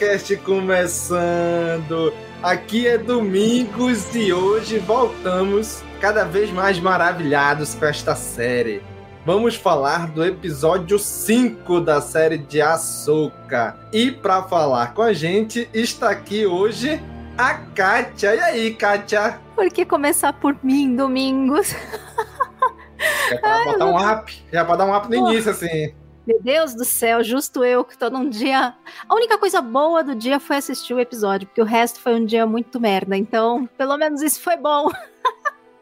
Caminocast começando. Aqui é Domingos e hoje voltamos cada vez mais maravilhados com esta série. Vamos falar do episódio 5 da série de Ahsoka. E para falar com a gente está aqui hoje a Kátia. E aí, Kátia? Por que começar por mim, Domingos? É pra Ai, botar um up. Já pra dar um up no Pô. início, assim. Meu Deus do céu, justo eu que tô num dia. A única coisa boa do dia foi assistir o episódio, porque o resto foi um dia muito merda. Então, pelo menos isso foi bom.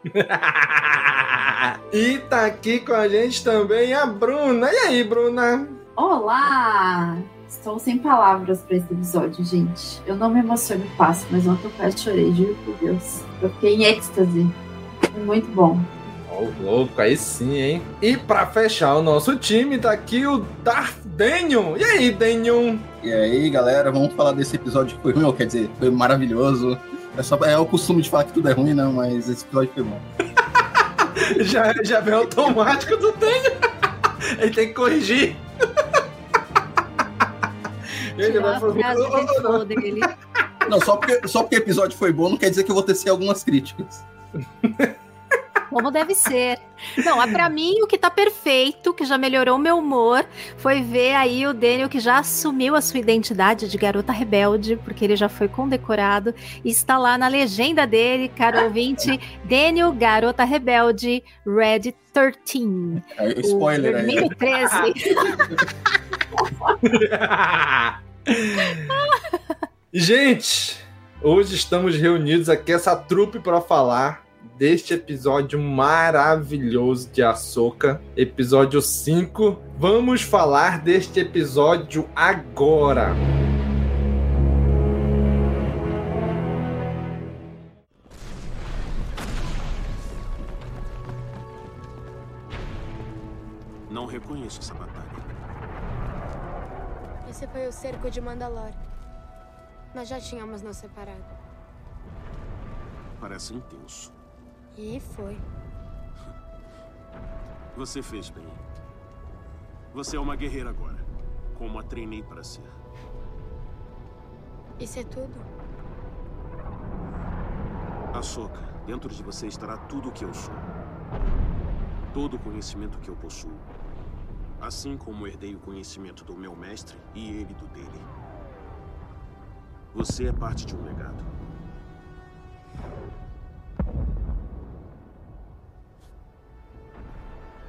e tá aqui com a gente também a Bruna. E aí, Bruna? Olá! Estou sem palavras para esse episódio, gente. Eu não me emociono fácil, mas ontem eu quase chorei, juro por Deus. Eu fiquei em êxtase. Foi muito bom. Louco, aí sim, hein? E pra fechar o nosso time, tá aqui o Darth Daniel. E aí, Daniel? E aí, galera, vamos falar desse episódio que foi ruim, ou quer dizer, foi maravilhoso. É, só, é o costume de falar que tudo é ruim, não, mas esse episódio foi bom. Já, já vem automático do Daniel. Ele tem que corrigir. Ele vai a fazer. default dele. Não, só porque, só porque o episódio foi bom não quer dizer que eu vou tecer algumas críticas. Como deve ser. Não, é pra mim o que tá perfeito, que já melhorou o meu humor, foi ver aí o Daniel que já assumiu a sua identidade de garota rebelde, porque ele já foi condecorado, e está lá na legenda dele, caro ouvinte, Daniel, garota rebelde, Red 13. É, spoiler o aí. vermelho 13. Gente, hoje estamos reunidos aqui, essa trupe, para falar deste episódio maravilhoso de Ahsoka, episódio 5. Vamos falar deste episódio agora. Não reconheço essa batalha. Esse foi o cerco de Mandalore. Nós já tínhamos nos separado. Parece intenso. E foi. Você fez bem. Você é uma guerreira agora. Como a treinei para ser. Isso é tudo? Ahsoka, dentro de você estará tudo o que eu sou. Todo o conhecimento que eu possuo. Assim como herdei o conhecimento do meu mestre e ele do dele. Você é parte de um legado.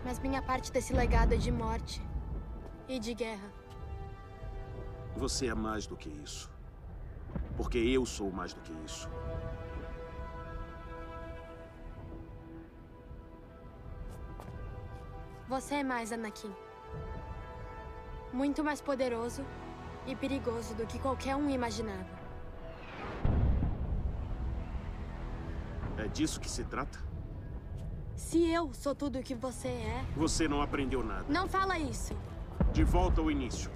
Mas minha parte desse legado é de morte e de guerra. Você é mais do que isso. Porque eu sou mais do que isso. Você é mais, Anakin. Muito mais poderoso e perigoso do que qualquer um imaginava. É disso que se trata? Se eu sou tudo o que você é. Você não aprendeu nada. Não fala isso. De volta ao início.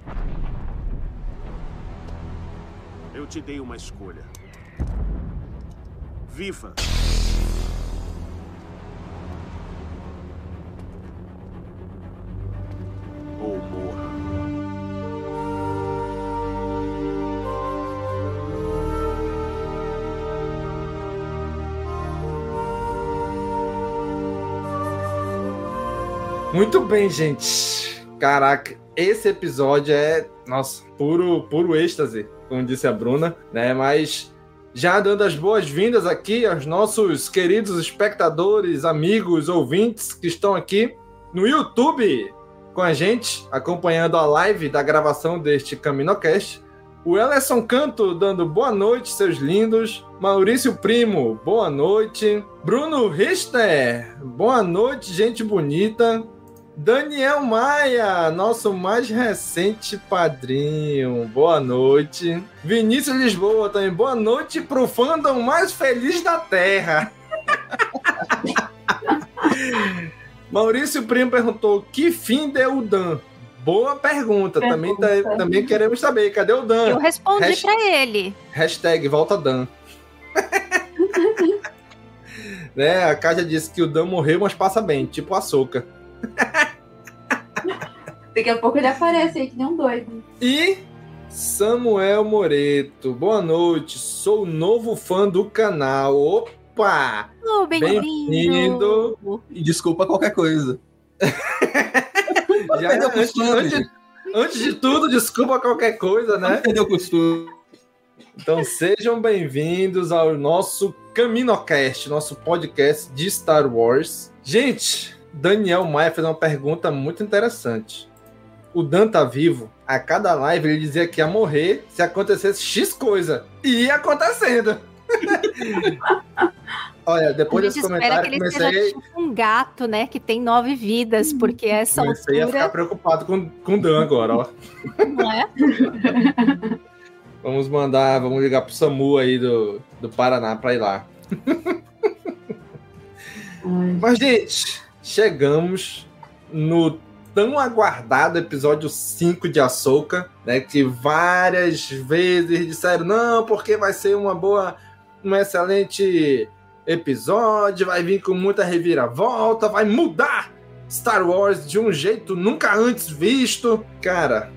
Eu te dei uma escolha. Viva! Ou morra. Muito bem, gente. Caraca, esse episódio é, nossa, puro, puro êxtase, como disse a Bruna, né? Mas já dando as boas-vindas aqui aos nossos queridos espectadores, amigos, ouvintes que estão aqui no YouTube com a gente, acompanhando a live da gravação deste CaminoCast. O Ellison Canto dando boa noite, seus lindos. Maurício Primo, boa noite. Bruno Richter, boa noite, gente bonita. Daniel Maia, nosso mais recente padrinho, boa noite. Vinícius Lisboa também, boa noite pro fandom mais feliz da Terra. Maurício Primo perguntou: que fim deu o Dan? Boa pergunta. Também, tá, também queremos saber. Cadê o Dan? Eu respondi Hasht- pra ele. Hashtag volta Dan. né? A Kaja disse que o Dan morreu, mas passa bem, tipo a Soca. Daqui a pouco ele aparece aí, que nem um doido. E Samuel Moreto, boa noite. Sou o novo fã do canal. Opa! Oh, Bem-vindo. E desculpa qualquer coisa. Já, Perdeu antes, antes- antes de tudo, desculpa qualquer coisa, né? Perdeu o costume. Então sejam bem-vindos ao nosso CaminoCast, nosso podcast de Star Wars. Gente, Daniel Maia fez uma pergunta muito interessante. O Dan tá vivo. A cada live ele dizia que ia morrer se acontecesse X coisa. E ia acontecendo. Olha, depois desse gente espera comentário, que ele comecei, seja tipo um gato, né? Que tem nove vidas, porque essa comecei a ficar altura. preocupado com, com o Dan agora, ó. Não é? Vamos mandar, vamos ligar pro SAMU aí do, do Paraná pra ir lá. Mas, gente, chegamos no tão aguardado episódio 5 de Ahsoka, né? Que várias vezes disseram, não, porque vai ser uma boa, um excelente episódio, vai vir com muita reviravolta, vai mudar Star Wars de um jeito nunca antes visto. Cara,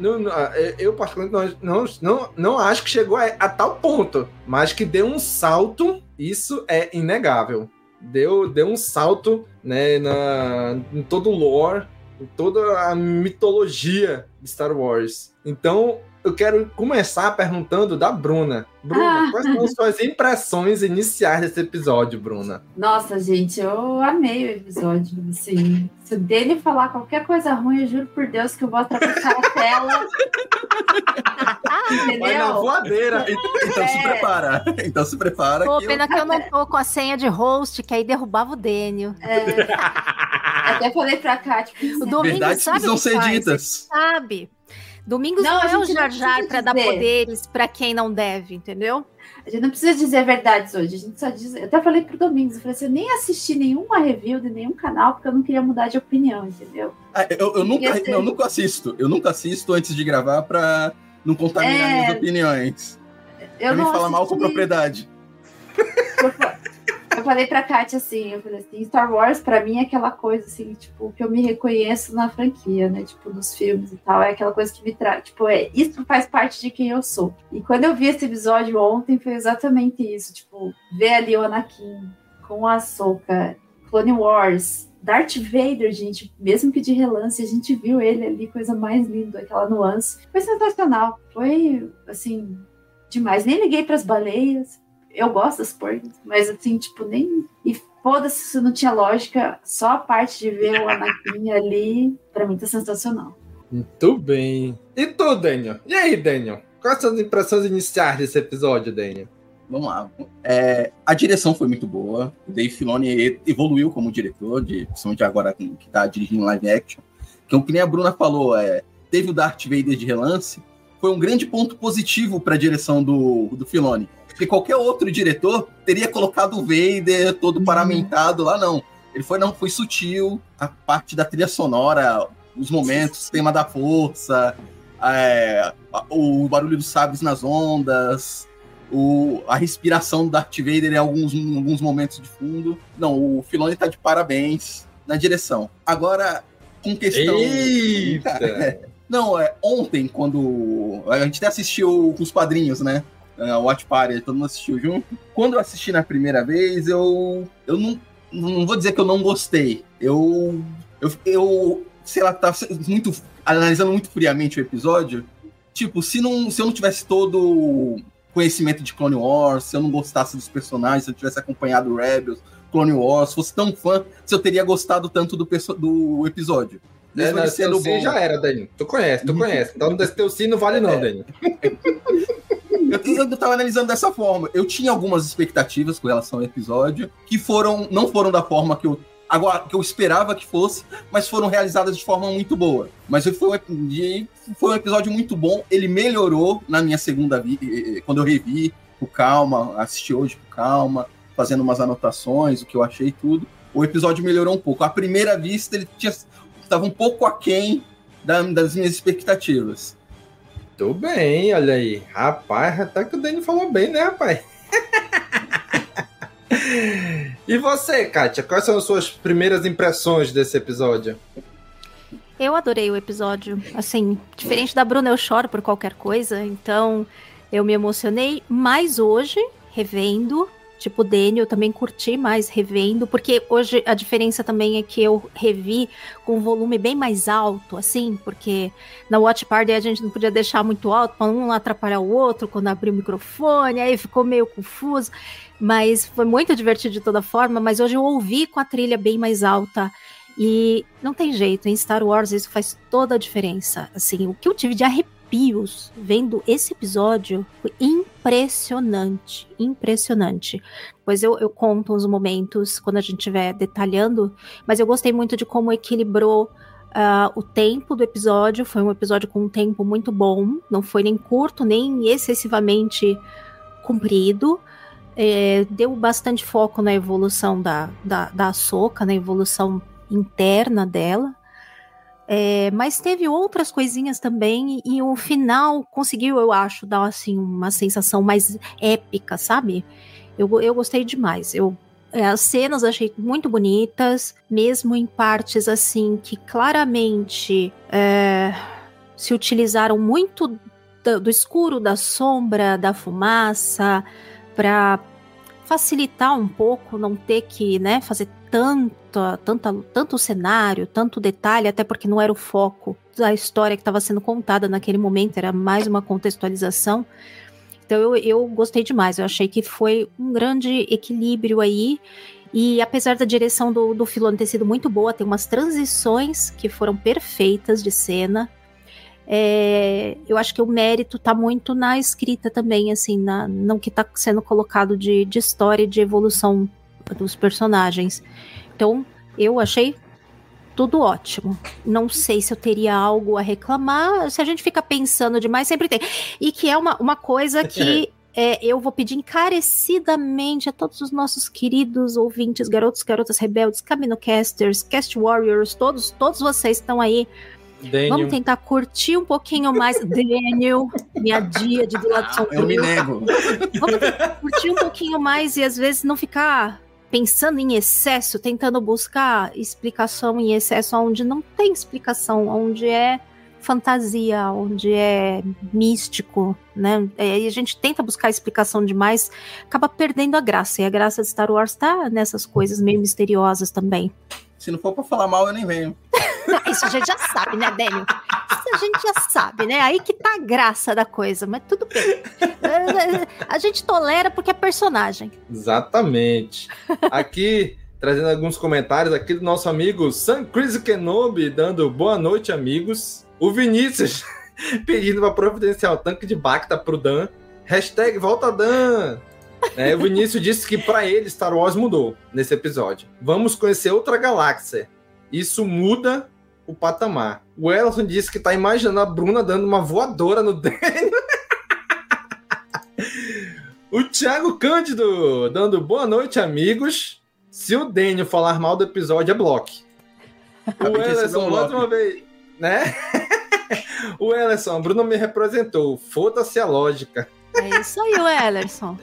não- não- eu particularmente não, não, não, não acho que chegou a, a tal ponto, mas que deu um salto, isso é inegável. Deu, deu um salto né, na, em todo o lore, em toda a mitologia de Star Wars. Então, eu quero começar perguntando da Bruna. Bruna, Ah. quais são as suas impressões iniciais desse episódio, Bruna? Nossa, gente, eu amei o episódio. Assim, se o dele falar qualquer coisa ruim, eu juro por Deus que eu vou atravessar a tela. Entendeu? Vai na voadeira. Então se É. prepara. Então se prepara. Pô, que eu- pena que eu não tô com a senha de host, que aí derrubava o Dênio. Até falei pra Kátia. tipo, O Domingos Verdades sabe precisam ser faz, ditas. Sabe? Domingos Não, não, a é o gente não Jar Jar precisa pra dar poderes pra quem não deve, entendeu? A gente não precisa dizer verdades hoje, a gente só diz. Eu até falei pro Domingos, eu falei assim, eu nem assisti nenhuma review de nenhum canal, porque eu não queria mudar de opinião, entendeu? Ah, eu, eu nunca, ser- não, eu nunca assisto. Eu nunca assisto antes de gravar pra não contaminar É. minhas opiniões. Eu pra não me falar mal com propriedade. Eu falei pra Kátia assim, eu falei assim, Star Wars pra mim é aquela coisa assim, tipo, que eu me reconheço na franquia, né? Tipo, nos filmes e tal. É aquela coisa que me traz. Tipo, é, isso faz parte de quem eu sou. E quando eu vi esse episódio ontem, foi exatamente isso. Tipo, ver ali o Anakin com a Ahsoka, Clone Wars, Darth Vader, gente, mesmo que de relance, a gente viu ele ali, coisa mais linda, aquela nuance. Foi sensacional. Foi, assim, demais. Nem liguei pras baleias eu gosto das porcas, mas assim, tipo, nem. E foda-se se não tinha lógica, só a parte de ver o Anakin ali, pra mim tá sensacional. Muito bem. E tu, Daniel? E aí, Daniel? Quais são as impressões iniciais desse episódio, Daniel? Vamos lá. É, a direção foi muito boa. O Dave Filoni evoluiu como diretor, de, principalmente agora que está dirigindo live action. Que, o que nem a Bruna falou, é, teve o Darth Vader de relance. Foi um grande ponto positivo para a direção do, do Filoni. Porque qualquer outro diretor teria colocado o Vader todo paramentado lá, não. Ele foi, não, foi sutil, a parte da trilha sonora, os momentos, tema da força, é, o barulho dos sabres nas ondas, o, a respiração do Darth Vader em alguns, em alguns momentos de fundo. Não, o Filoni tá de parabéns na direção. Agora, com questão. Eita! Não, é, ontem, quando. A gente até assistiu com os padrinhos, né? A Watch Party, todo mundo assistiu junto. Quando eu assisti na primeira vez, eu. Eu não. Não vou dizer que eu não gostei. Eu. Eu, eu sei lá, tava muito. Analisando muito friamente o episódio. Tipo, se, não, se eu não tivesse todo conhecimento de Clone Wars, se eu não gostasse dos personagens, se eu tivesse acompanhado Rebels, Clone Wars, fosse tão fã, se eu teria gostado tanto do, do episódio. É, não, sendo bom. já era, Dani. Tu conhece, tu conhece. Então teu sim não vale não, é. Dani. eu, eu tava analisando dessa forma. Eu tinha algumas expectativas com relação ao episódio que foram não foram da forma que eu agora que eu esperava que fosse, mas foram realizadas de forma muito boa. Mas foi um, foi um episódio muito bom. Ele melhorou na minha segunda vi, quando eu revi com calma, assisti hoje com calma, fazendo umas anotações, o que eu achei tudo. O episódio melhorou um pouco. À primeira vista ele tinha estava um pouco aquém da, das minhas expectativas. Tudo bem, olha aí. Rapaz, até que o Dani falou bem, né, rapaz? e você, Kátia, quais são as suas primeiras impressões desse episódio? Eu adorei o episódio. Assim, diferente da Bruna, eu choro por qualquer coisa, então eu me emocionei mais hoje, revendo, Tipo, o Daniel também curti mais revendo, porque hoje a diferença também é que eu revi com um volume bem mais alto, assim, porque na Watch Party a gente não podia deixar muito alto para um atrapalhar o outro quando abriu o microfone, aí ficou meio confuso, mas foi muito divertido de toda forma. Mas hoje eu ouvi com a trilha bem mais alta. E não tem jeito, em Star Wars isso faz toda a diferença. Assim, o que eu tive de arrepio arrepios vendo esse episódio. Foi impressionante, impressionante. Pois eu, eu conto os momentos quando a gente estiver detalhando, mas eu gostei muito de como equilibrou Uh, o tempo do episódio foi um episódio com um tempo muito bom, não foi nem curto, nem excessivamente comprido. É, deu bastante foco na evolução da, da, da Soca, na evolução interna dela. É, mas teve outras coisinhas também, e, o final conseguiu, eu acho, dar assim, uma sensação mais épica, sabe? Eu, eu gostei demais. Eu, é, as cenas achei muito bonitas, mesmo em partes assim que claramente é, se utilizaram muito do, do escuro, da sombra, da fumaça, para facilitar um pouco, não ter que né, fazer tanto, tanto, tanto cenário, tanto detalhe, até porque não era o foco da história que estava sendo contada naquele momento, era mais uma contextualização. Então eu, eu gostei demais, eu achei que foi um grande equilíbrio aí. E apesar da direção do, do Filone ter sido muito boa, tem umas transições que foram perfeitas de cena. É, eu acho que o mérito está muito na escrita também, assim, na, não que está sendo colocado de, de história e de evolução dos personagens. Então, eu achei tudo ótimo. Não sei se eu teria algo a reclamar. Se a gente fica pensando demais, sempre tem. E que é uma, uma coisa que é, eu vou pedir encarecidamente a todos os nossos queridos ouvintes, garotos, garotas rebeldes, caminocasters, cast warriors, todos, todos vocês estão aí. Daniel. Vamos tentar curtir um pouquinho mais. Daniel, minha dia de do lado São Eu me nego. Vamos tentar curtir um pouquinho mais e às vezes não ficar pensando em excesso, tentando buscar explicação em excesso onde não tem explicação, onde é fantasia, onde é místico, né? E a gente tenta buscar explicação demais, acaba perdendo a graça. E a graça de Star Wars tá nessas coisas meio misteriosas também. Se não for pra falar mal, eu nem venho. Isso a gente já sabe, né, Daniel? A gente já sabe, né? Aí que tá a graça da coisa, mas tudo bem. A gente tolera porque é personagem. Exatamente. Aqui, trazendo alguns comentários aqui do nosso amigo Sam Chris Kenobi, dando boa noite, amigos. O Vinícius pedindo para providenciar o tanque de Bacta pro Dan. Hashtag volta Dan. É, o Vinícius disse que para ele Star Wars mudou nesse episódio. Vamos conhecer outra galáxia. Isso muda o patamar. O Ellison disse que tá imaginando a Bruna dando uma voadora no Daniel. o Thiago Cândido dando boa noite, amigos. Se o Daniel falar mal do episódio, é bloco. O Ellison, mais uma vez, né? o Ellison, Bruno me representou. Foda-se a lógica. É isso aí, o Ellerson.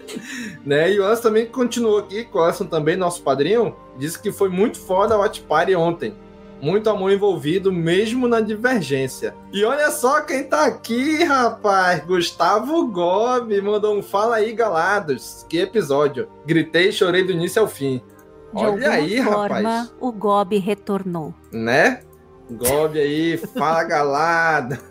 né? E o Ellison também continuou aqui, com o Ellison também, nosso padrinho, disse que foi muito foda a Watch Party ontem. Muito amor envolvido, mesmo na divergência. E olha só quem tá aqui, rapaz. Gustavo Gobi mandou um fala aí, galados. Que episódio. Gritei e chorei do início ao fim. De olha aí, forma, rapaz. o Gobi retornou. Né? Gobi aí, fala galado.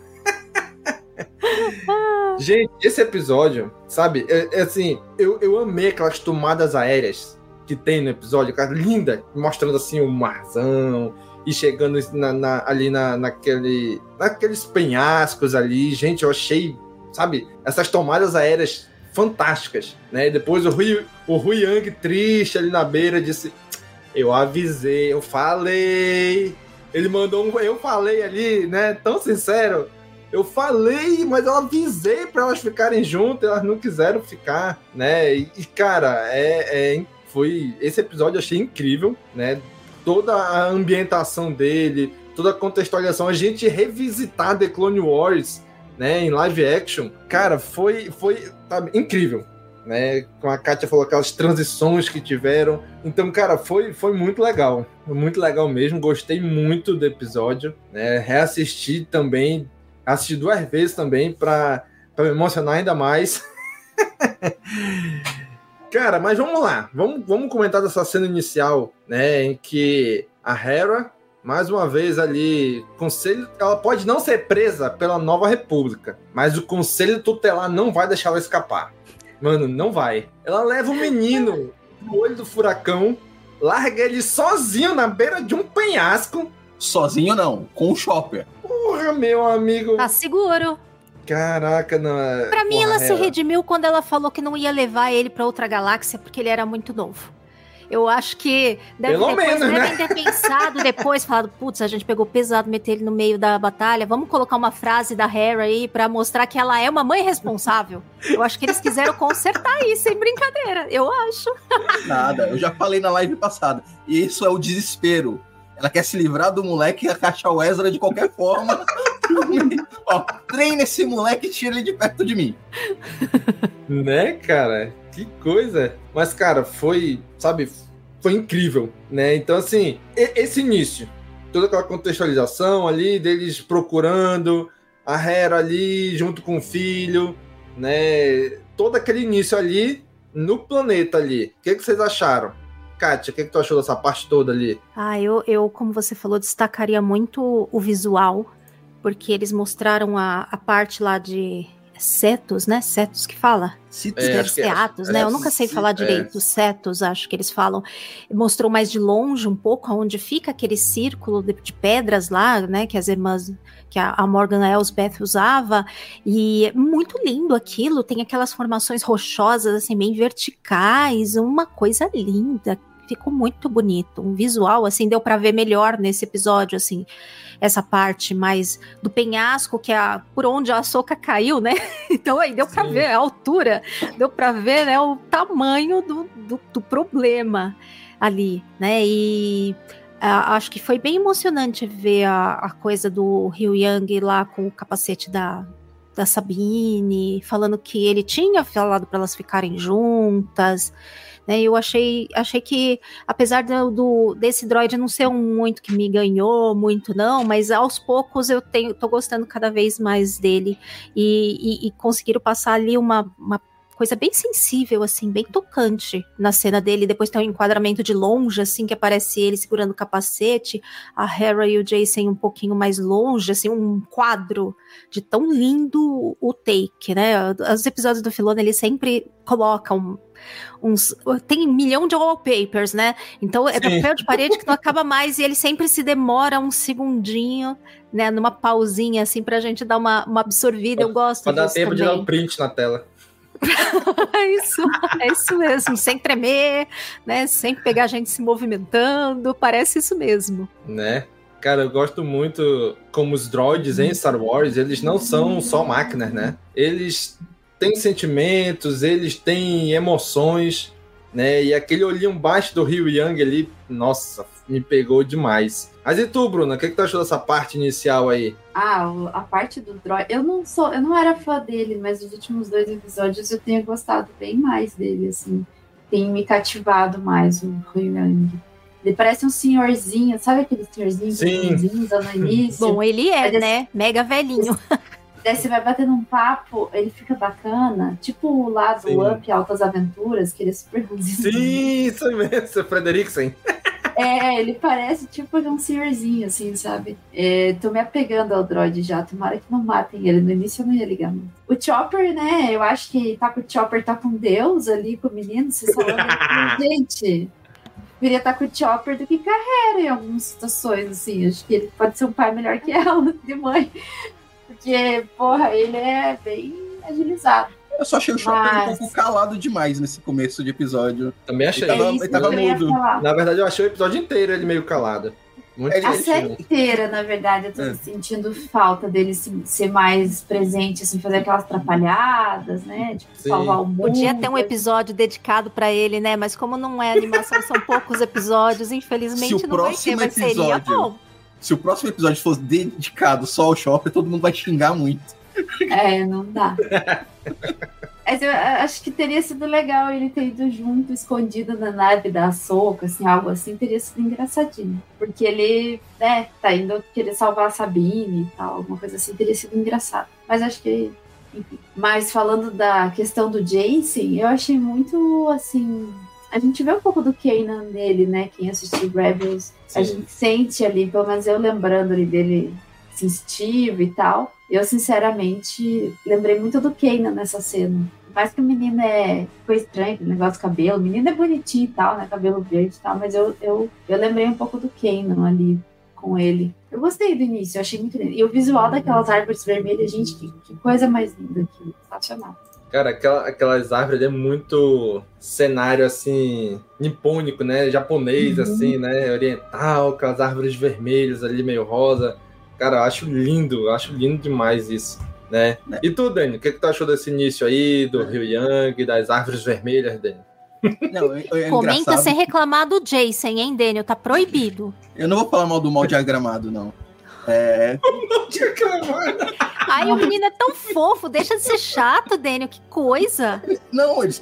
Gente, esse episódio, sabe? É, é assim, eu, eu amei aquelas tomadas aéreas que tem no episódio, cara, linda, mostrando assim o marzão e chegando na, na, ali na, naquele, naqueles penhascos ali. Gente, eu achei, sabe, essas tomadas aéreas fantásticas, né? E depois o Rui, o Rui Yang triste ali na beira disse: Eu avisei, eu falei. Ele mandou um. Eu falei ali, né? Tão sincero. Eu falei, mas eu avisei para elas ficarem juntas, elas não quiseram ficar, né? E, cara, é, é, foi esse episódio eu achei incrível, né? Toda a ambientação dele, toda a contextualização, a gente revisitar The Clone Wars, né, em live action, cara, foi foi tá, incrível, né? Como a Kátia falou, aquelas transições que tiveram. Então, cara, foi, foi muito legal. Muito legal mesmo. Gostei muito do episódio. Né? Reassisti também assisti duas vezes também para me emocionar ainda mais. Cara, mas vamos lá. Vamos, vamos comentar dessa cena inicial, né? Em que a Hera, mais uma vez ali, conselho. Ela pode não ser presa pela nova república, mas o conselho tutelar não vai deixar ela escapar. Mano, não vai. Ela leva o menino no olho do furacão, larga ele sozinho na beira de um penhasco. Sozinho não, com o Chopper. Porra, meu amigo. Tá seguro. Caraca, não. Pra mim, ela se redimiu quando ela falou que não ia levar ele pra outra galáxia porque ele era muito novo. Eu acho que deve Pelo depois, menos, né? devem ter pensado depois, falado, putz, a gente pegou pesado, meter ele no meio da batalha, vamos colocar uma frase da Hera aí pra mostrar que ela é uma mãe responsável. Eu acho que eles quiseram consertar isso, sem brincadeira, eu acho. Nada, eu já falei na live passada. E isso é o desespero. Ela quer se livrar do moleque e achar o Ezra de qualquer forma. Ó, treina esse moleque e tira ele de perto de mim. Né, cara? Que coisa. Mas, cara, foi, sabe, foi incrível, né? Então, assim, esse início, toda aquela contextualização ali deles procurando a Hera ali junto com o filho, né? Todo aquele início ali no planeta ali. O que, que vocês acharam? Kátia, o que, que tu achou dessa parte toda ali? Ah, eu, eu, como você falou, destacaria muito o visual, porque eles mostraram a, a parte lá de setos, né? Setos que fala? Citos, É, ser é- atos, né? é, Eu nunca sei falar é. direito. Setos, acho que eles falam. Mostrou mais de longe um pouco onde fica aquele círculo de, de pedras lá, né? Que as irmãs, que a, a Morgan Elsbeth usava. E é muito lindo aquilo. Tem aquelas formações rochosas, assim, bem verticais. Uma coisa linda. Ficou muito bonito. Um visual, assim, deu para ver melhor nesse episódio, assim essa parte mais do penhasco, que é a, por onde a soca caiu, né? Então aí deu para ver a altura, deu para ver né, o tamanho do, do, do problema ali, né? E ah, acho que foi bem emocionante ver a, a coisa do Ryu Yang lá com o capacete da, da Sabine, falando que ele tinha falado para elas ficarem juntas. Né, eu achei, achei que, apesar do, do- desse droid não ser um muito que me ganhou, muito não, mas aos poucos eu tenho, tô gostando cada vez mais dele. E, e, e conseguiram passar ali uma, uma coisa bem sensível, assim, bem tocante na cena dele. Depois tem um enquadramento de longe, assim, que aparece ele segurando o capacete, a Hera e o Jason um pouquinho mais longe, assim, um quadro de tão lindo o take, né? Os episódios do Filone, ele sempre colocam uns. Tem um milhão de wallpapers, né? Então é Sim. papel de parede que não acaba mais e ele sempre se demora um segundinho, né? Numa pausinha, assim, pra gente dar uma, uma absorvida. Eu gosto Pra dar tempo de também. dar um print na tela. É isso, é isso mesmo, sem tremer, né? Sem pegar a gente se movimentando, parece isso mesmo. né? Cara, eu gosto muito como os droids em Star Wars, eles não são só máquinas, né? Eles têm sentimentos, eles têm emoções, né? E aquele olhinho baixo do Rio Yang ali, nossa, me pegou demais. Mas e tu, Bruna, o que, que tu achou dessa parte inicial aí? Ah, a parte do droid. Eu não sou, eu não era fã dele, mas os últimos dois episódios eu tenho gostado bem mais dele, assim. Tem me cativado mais o Rio Yang. Ele parece um senhorzinho, sabe aquele senhorzinho Sim. no início? Bom, ele é, Mas esse- né? Mega velhinho. Daí você vai batendo um papo, ele fica bacana. Tipo lá do Sim. Up Altas Aventuras, que ele é super ranzinho. Sim, isso mesmo, Frederiksen. É, ele parece tipo um senhorzinho, assim, sabe? É, tô me apegando ao droid já. Tomara que não matem ele. No início eu não ia ligar muito. O Chopper, né? Eu acho que tá com o Chopper, tá com Deus ali, com o menino. Vocês falando, gente. Queria estar com o Chopper do que com a Hera em algumas situações, assim. Acho que ele pode ser um pai melhor que ela, de mãe. Porque, porra, ele é bem agilizado. Eu só achei o Chopper Mas- um pouco calado demais nesse começo de episódio. Também achei. Ele tava, É isso ele tava mudo. Na verdade, eu achei o episódio inteiro ele meio calado. Muito A série inteira, na verdade, eu tô É. sentindo falta dele se- ser mais presente, assim, fazer aquelas atrapalhadas, né? Tipo, Sim. salvar o mundo. Podia ter um episódio dedicado pra ele, né? Mas como não é animação, são poucos episódios, infelizmente Se o não vai ter, próximo mas seria episódio- bom. Se o próximo episódio fosse dedicado só ao Chopper, todo mundo vai xingar muito. É, não dá. Mas eu a- acho que teria sido legal ele ter ido junto, escondido na nave da Soca, assim, algo assim, teria sido engraçadinho. Porque ele, né, tá indo querer salvar a Sabine e tal, alguma coisa assim, teria sido engraçado. Mas acho que, enfim. Mas falando da questão do Jason, eu achei muito, assim... A gente vê um pouco do Kanan nele, né, quem assistiu Rebels. A Sim. gente sente ali, pelo menos eu lembrando ali dele sensitivo e tal. Eu, sinceramente, lembrei muito do Kanan nessa cena. Mais que o menino é. Ficou estranho aquele negócio do cabelo. O menino é bonitinho e tal, né? Cabelo verde e tal. Mas eu, eu, eu lembrei um pouco do Kanan ali com ele. Eu gostei do início, eu achei muito lindo. E o visual daquelas árvores vermelhas, gente, que, que coisa mais linda aquilo. Sensacional. Cara, aquela- aquelas árvores é muito cenário assim, nipônico, né? Japonês, Uhum. assim, né? Oriental, com as árvores vermelhas ali, meio rosa. Cara, eu acho lindo, eu acho lindo demais isso, né? E tu, Dani, o que, que tu achou desse início aí, do Rio Yang, das árvores vermelhas, Dani? Não, é, é Comenta sem reclamar do Jason, hein, Daniel? Tá proibido. Eu não vou falar mal do mal diagramado, não. É, Ai, o menino é tão fofo, deixa de ser chato, Daniel, que coisa. não, eles,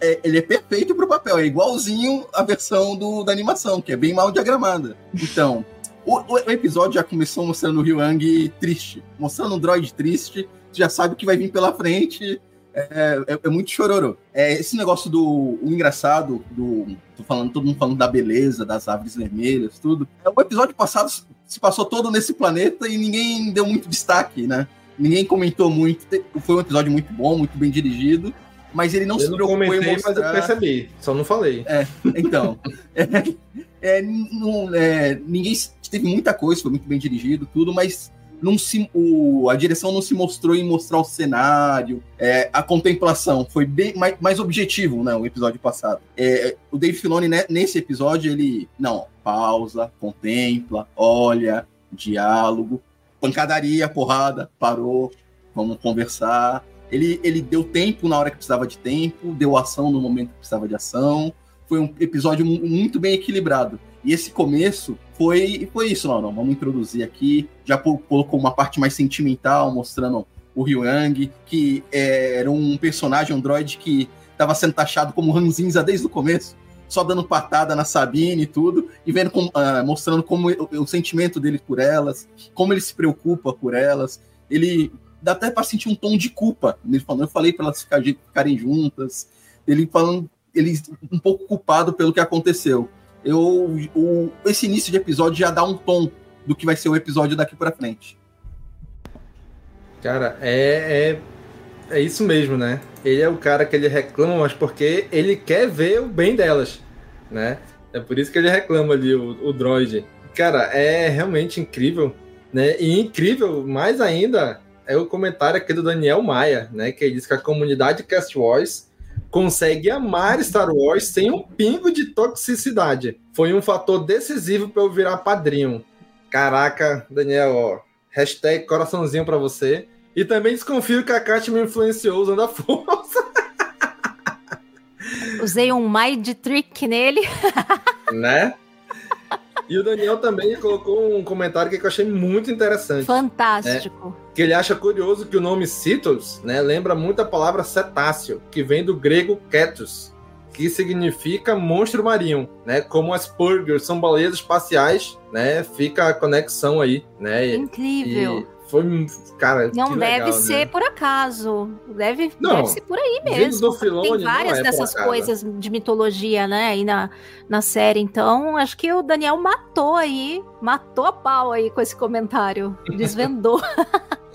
é- ele é perfeito pro papel, é igualzinho a versão do, da animação, que é bem mal diagramada. Então, o, o- episódio já começou mostrando o Ryuang triste, mostrando um droid triste, já sabe o que vai vir pela frente, é, é- é muito chororô. É, esse negócio do engraçado, do. Tô falando, todo mundo falando da beleza, das árvores vermelhas, tudo. É, O episódio passado se passou todo nesse planeta e ninguém deu muito destaque, né? Ninguém comentou muito. Foi um episódio muito bom, muito bem dirigido. Mas ele não eu se não preocupou em comentei, mostrar... mas eu percebi. Só não falei. É, então. é, é, não- é, ninguém se- teve muita coisa, foi muito bem dirigido, tudo, mas não se, o, a direção não se mostrou em mostrar o cenário, é, a contemplação. Foi bem mais, mais objetivo, né? O episódio passado. É, o Dave Filoni, né, nesse episódio, ele. Não, pausa, contempla, olha, diálogo, pancadaria, porrada, parou, vamos conversar. Ele, ele deu tempo na hora que precisava de tempo, deu ação no momento que precisava de ação. Foi um episódio mu- muito bem equilibrado. E esse começo foi, foi isso, não, não, vamos introduzir aqui. Já colocou uma parte mais sentimental, mostrando o Ryuang, que era um personagem, droid que estava sendo taxado como ranzinza desde o começo, só dando patada na Sabine e tudo, e vendo como- ah, mostrando como o, o sentimento dele por elas, como ele se preocupa por elas. Ele dá até para sentir um tom de culpa. Ele falando, eu falei para elas ficar- ficarem juntas. Ele falando, ele um pouco culpado pelo que aconteceu. Eu, esse início de episódio já dá um tom do que vai ser o episódio daqui para frente. Cara, é, é, é isso mesmo, né? Ele é o cara que ele reclama, mas porque ele quer ver o bem delas, né? É por isso que ele reclama ali, o, o droid. Cara, é realmente incrível, né? E incrível, mais ainda, é o comentário aqui do Daniel Maia, né? Que ele diz que a comunidade Cast Wars consegue amar Star Wars sem um pingo de toxicidade. Foi um fator decisivo para eu virar padrinho. Caraca, Daniel, ó. Hashtag coraçãozinho pra você. E também desconfio que a Kat me influenciou usando a força. Usei um mind trick nele. né? E o Daniel também colocou um comentário que eu achei muito interessante. Fantástico. Né? Que ele acha curioso que o nome Cetos, né, lembra muito a palavra cetáceo, que vem do grego ketos, que significa monstro marinho, né? Como as purgers são baleias espaciais, né? Fica a conexão aí, né? Incrível. Foi, cara, não deve legal, ser né? por acaso. Deve, Não, deve ser por aí mesmo. Filone, Tem várias é dessas coisas de mitologia, né, aí na, na série. Então, acho que o Daniel matou aí, matou a pau aí com esse comentário. Desvendou.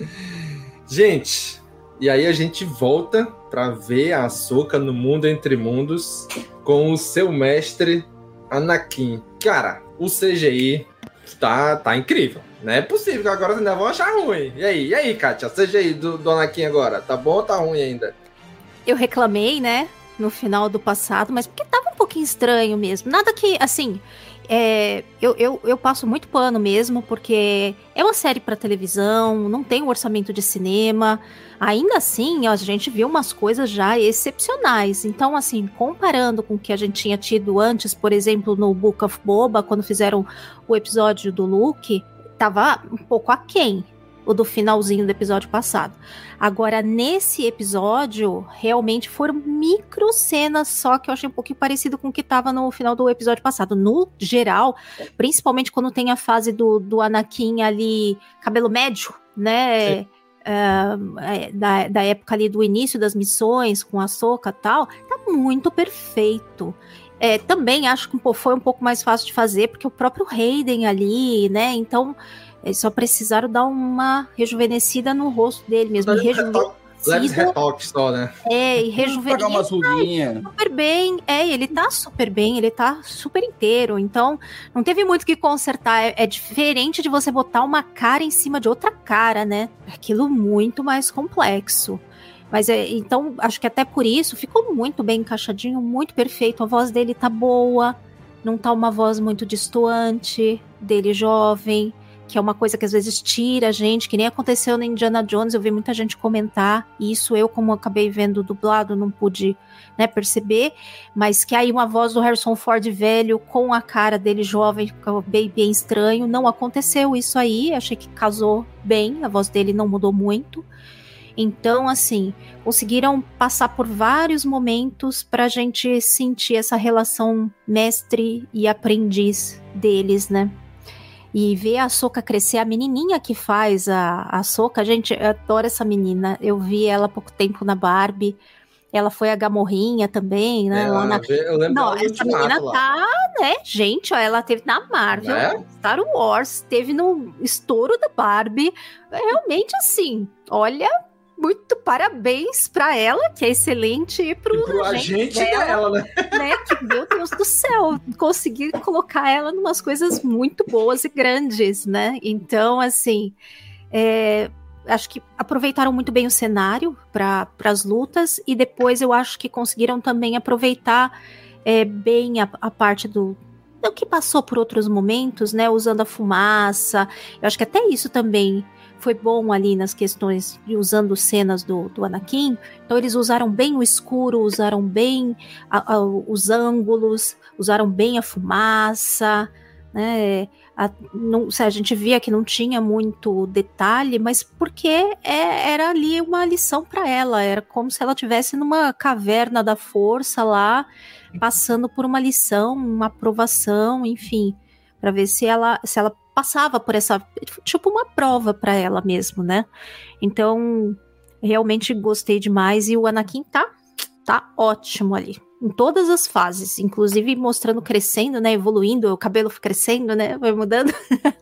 Gente, e aí a gente volta pra ver a Ahsoka no Mundo Entre Mundos com o seu mestre Anakin. Cara, o CGI tá, tá incrível. Não é possível que agora ainda vão achar ruim. E aí, e aí, Kátia? CGI do, do Anakin agora, tá bom ou tá ruim ainda? Eu reclamei, né, no final do passado, mas porque tava um pouquinho estranho mesmo. Nada que, assim, é, eu, eu, eu passo muito pano mesmo, porque é uma série para televisão, não tem um orçamento de cinema. Ainda assim, a gente viu umas coisas já excepcionais. Então, assim, comparando com o que a gente tinha tido antes, por exemplo, no Book of Boba, quando fizeram o episódio do Luke, tava um pouco aquém o do finalzinho do episódio passado. Agora, nesse episódio, realmente foram micro cenas, só que eu achei um pouquinho parecido com o que tava no final do episódio passado. No geral, principalmente quando tem a fase do, do Anakin ali, cabelo médio, né? é, da, da época ali do início das missões com a Soca e tal, tá muito perfeito. É, também acho que um foi um pouco mais fácil de fazer, porque o próprio Hayden ali, né? Então, eles só precisaram dar uma rejuvenescida no rosto dele mesmo. Leve rejuvenescido. Leves retoques só, né? É, e ruguinhas. super bem. É, ele tá super bem, ele tá super inteiro. Então, não teve muito o que consertar. É, é diferente de você botar uma cara em cima de outra cara, né? É Aquilo muito mais complexo. Mas é, então, acho que até por isso ficou muito bem encaixadinho, muito perfeito. A voz dele tá boa, não tá uma voz muito distoante dele jovem, que é uma coisa que às vezes tira a gente, que nem aconteceu no Indiana Jones, eu vi muita gente comentar, e isso eu, como acabei vendo dublado, não pude né, perceber, mas que aí uma voz do Harrison Ford velho com a cara dele jovem, ficou bem, bem estranho, não aconteceu isso aí, achei que casou bem, a voz dele não mudou muito. Então, assim, conseguiram passar por vários momentos para a gente sentir essa relação mestre e aprendiz deles, né? E ver a Soca crescer, a menininha que faz a, a Soca, gente, eu adoro essa menina. Eu vi ela há pouco tempo na Barbie. Ela foi a Gamorrinha também, né? É, lá na- eu lembro Não, essa menina lá. tá, né, gente, ó, ela teve na Marvel, Né? Star Wars, teve no estouro da Barbie. Realmente, assim, olha, muito parabéns pra ela, que é excelente, e pro, E pro agente dela, né? né? Que, meu Deus do céu, conseguir colocar ela em umas coisas muito boas e grandes, né? Então, assim, é, acho que aproveitaram muito bem o cenário para as lutas e depois eu acho que conseguiram também aproveitar é, bem a, a parte do do que passou por outros momentos, né? Usando a fumaça. Eu acho que até isso também foi bom ali nas questões de usando cenas do, do Anakin. Então eles usaram bem o escuro, usaram bem a- a- os ângulos, usaram bem a fumaça, né? A, não, a gente via que não tinha muito detalhe, mas porque é- era ali uma lição para ela, era como se ela tivesse numa caverna da força lá, passando por uma lição, uma aprovação, enfim, para ver se ela se ela passava por essa tipo uma prova para ela mesmo, né? Então, realmente gostei demais e o Anakin tá tá ótimo ali. Em todas as fases, inclusive mostrando crescendo, né, evoluindo, o cabelo crescendo, né, vai mudando.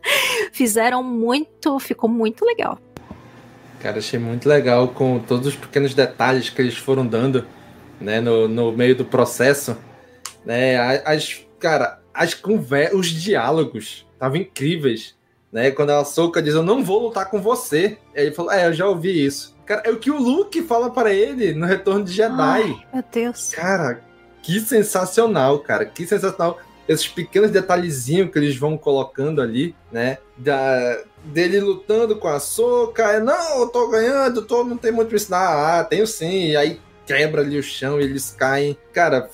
Fizeram muito, ficou muito legal. Cara, achei muito legal com todos os pequenos detalhes que eles foram dando, né, no, no meio do processo, né, as, cara, as conversas, os diálogos estavam incríveis, né, quando a Soca diz, eu não vou lutar com você, aí ele falou, é, eu já ouvi isso. Cara, é o que o Luke fala para ele no Retorno de Jedi. Ai, meu Deus. Cara, que sensacional, cara. Que sensacional. Esses pequenos detalhezinhos que eles vão colocando ali, né? Da, dele lutando com a soca. Não, eu tô ganhando, tô, não tem muito pra ensinar. Ah, tenho sim. E aí quebra ali o chão e eles caem. Cara,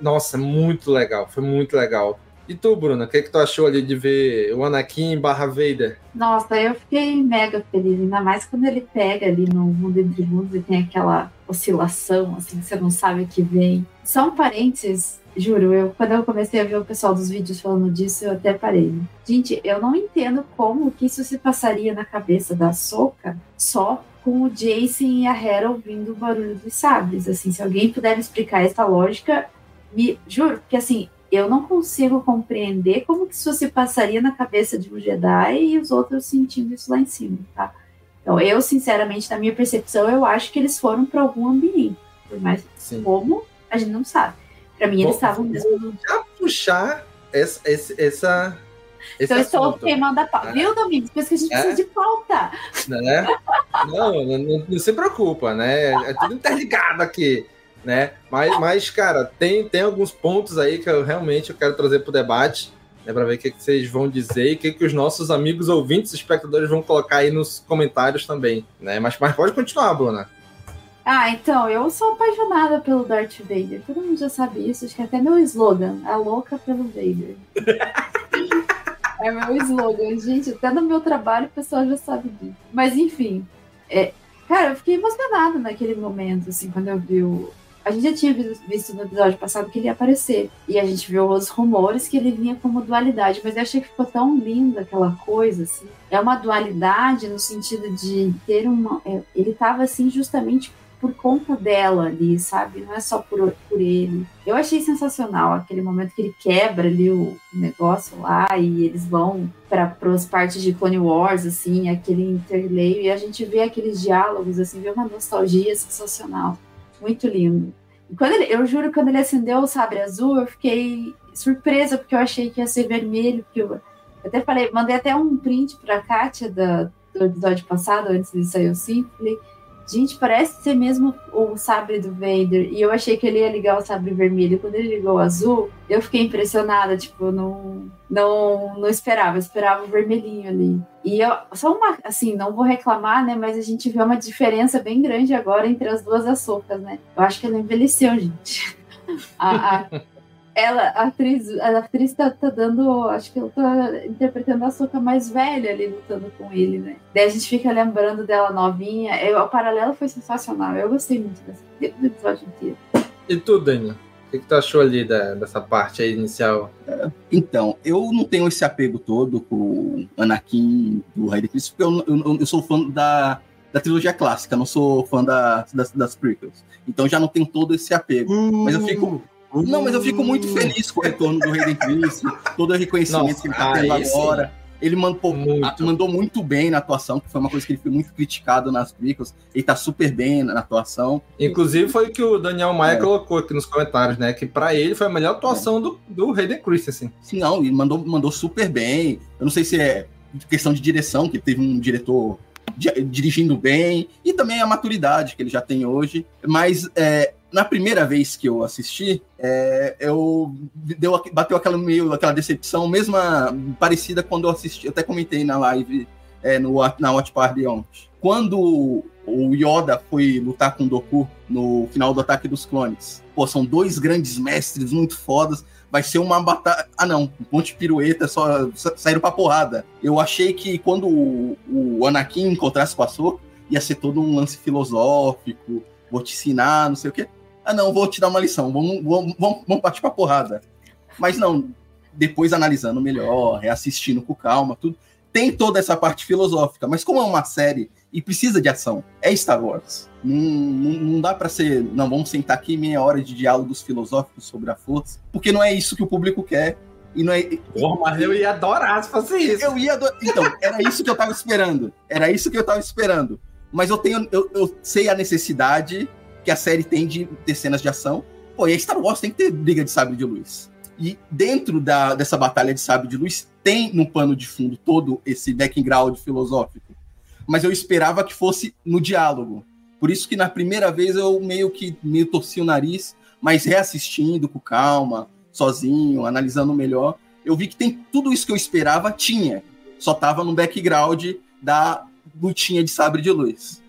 nossa, muito legal, foi muito legal. E tu, Bruna, o que, que tu achou ali de ver o Anakin barra Vader? Nossa, eu fiquei mega feliz, ainda mais quando ele pega ali no mundo entre mundos e tem aquela oscilação, assim, que você não sabe o que vem. Só um parênteses, juro, eu, quando eu comecei a ver o pessoal dos vídeos falando disso, eu até parei. Gente, eu não entendo como que isso se passaria na cabeça da Soca só com o Jason e a Hera ouvindo o barulho dos sabres. Assim, se alguém puder me explicar essa lógica, me juro, porque assim, eu não consigo compreender como que isso se passaria na cabeça de um Jedi e os outros sentindo isso lá em cima, tá? Então, eu, sinceramente, na minha percepção, eu acho que eles foram para algum ambiente. Por mais Sim. como, a gente não sabe. Para mim, eles estavam mesmo no. Já puxar essa. essa, essa então, eu estou queimando a pauta. É. Viu, Domingos? Por isso que a gente é. precisa de pauta. Né? não, não, não, não, se preocupa, né? É tudo interligado aqui né? Mas, mas cara, tem, tem alguns pontos aí que eu realmente eu quero trazer para o debate, né, para ver o que, que, vocês vão dizer e o que, que os nossos amigos ouvintes espectadores vão colocar aí nos comentários também, né? Mas, mas pode continuar, Bruna. Ah, então, eu sou apaixonada pelo Darth Vader. Todo mundo já sabe isso, acho que é até meu slogan, a louca pelo Vader. é meu slogan, gente. Até no meu trabalho o pessoal já sabe disso. Mas enfim, é, cara, eu fiquei emocionada naquele momento, assim, quando eu vi o, a gente já tinha visto no episódio passado que ele ia aparecer. E a gente viu os rumores que ele vinha como dualidade. Mas eu achei que ficou tão linda aquela coisa, assim. É uma dualidade no sentido de ter uma. É, ele tava assim justamente por conta dela ali, sabe? Não é só por, por ele. Eu achei sensacional aquele momento que ele quebra ali o negócio lá e eles vão para as partes de Clone Wars, assim, aquele interleio, e a gente vê aqueles diálogos, assim, vê uma nostalgia sensacional muito lindo. E quando ele, eu juro, quando ele acendeu o sabre azul, eu fiquei surpresa, porque eu achei que ia ser vermelho, porque eu, eu até falei, mandei até um print pra Kátia da, do episódio passado, antes de sair o 5, falei, gente, parece ser mesmo o sabre do Vader. E eu achei que ele ia ligar o sabre vermelho. Quando ele ligou o azul, eu fiquei impressionada. Tipo, não, não, não esperava. Eu esperava o vermelhinho ali. E eu, só uma, assim, não vou reclamar, né? Mas a gente vê uma diferença bem grande agora entre as duas açúcares, né? Eu acho que ela envelheceu, gente. A, a, ela, a atriz, a atriz tá, tá, dando, acho que ela tá interpretando a Soca mais velha ali lutando com ele, né? Daí a gente fica lembrando dela novinha. Eu, o paralelo foi sensacional. Eu gostei muito desse, do episódio inteiro. E tu, Daniel? O que, que tu achou ali da, dessa parte aí inicial? Então, eu não tenho esse apego todo com Anakin do Rei de Cristo, porque eu, eu, eu, sou fã da, da trilogia clássica, não sou fã da, das, das prequels. Então já não tenho todo esse apego. Uh. Mas eu fico não, mas eu fico muito feliz com o retorno do Hayden Christensen, todo o reconhecimento Nossa, que ele tá tendo agora. Sim. Ele mandou muito. mandou muito bem na atuação, que foi uma coisa que ele foi muito criticado nas prequels. Ele tá super bem na atuação. Inclusive foi o que o Daniel Maia é. colocou aqui nos comentários, né? Que para ele foi a melhor atuação é. do, do Hayden Christensen. Sim, não, ele mandou, mandou super bem. Eu não sei se é questão de direção, que teve um diretor dirigindo bem, e também a maturidade que ele já tem hoje. Mas é, na primeira vez que eu assisti, é, eu deu, bateu aquela meio aquela decepção, mesma parecida quando eu assisti, até comentei na live é, no, na Watch Party ontem. Quando o Yoda foi lutar com o Doku no final do Ataque dos Clones. Pô, são dois grandes mestres muito fodas. Vai ser uma batalha. Ah, não. Um monte de pirueta, só saíram pra porrada. Eu achei que quando o, o Anakin encontrasse com a Soka, ia ser todo um lance filosófico. Vou te ensinar, não sei o quê ah, não, vou te dar uma lição, vamos, vamos, vamos, partir pra porrada. Mas não, depois analisando melhor, reassistindo com calma, tudo, tem toda essa parte filosófica, mas como é uma série e precisa de ação, é Star Wars. Não, não, não dá para ser, não, vamos sentar aqui meia hora de diálogos filosóficos sobre a força, porque não é isso que o público quer. E não é. Porra, mas eu ia adorar se fosse isso. Eu ia adorar. Então, era isso que eu tava esperando. Era isso que eu tava esperando. Mas eu tenho. Eu, eu sei a necessidade que a série tem de ter cenas de ação. Pô, e a Star Wars tem que ter briga de sabre de luz. E dentro da, dessa batalha de sabre de luz, tem no pano de fundo todo esse background filosófico. Mas eu esperava que fosse no diálogo. Por isso que na primeira vez eu meio que meio torci o nariz, mas reassistindo com calma, sozinho, analisando melhor, eu vi que tem tudo isso que eu esperava, tinha. Só tava no background da lutinha de sabre de luz.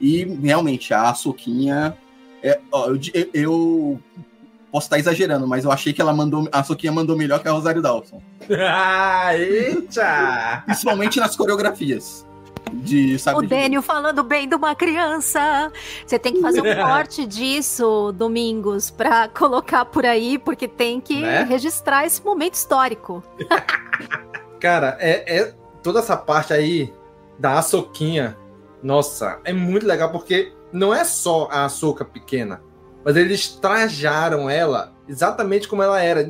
E realmente, a Soquinha. É, ó, eu, eu, Posso estar exagerando, mas eu achei que ela mandou. A Soquinha mandou melhor que a Rosário Dawson. Ah, eita! Principalmente nas coreografias. De, sabe, o Daniel falando bem de uma criança. Você tem que fazer um corte disso, Domingos, pra colocar por aí, porque tem que né? registrar esse momento histórico. Cara, é, é toda essa parte aí da Açoquinha. Nossa, é muito legal porque não é só a açúcar pequena, mas eles trajaram ela exatamente como ela era,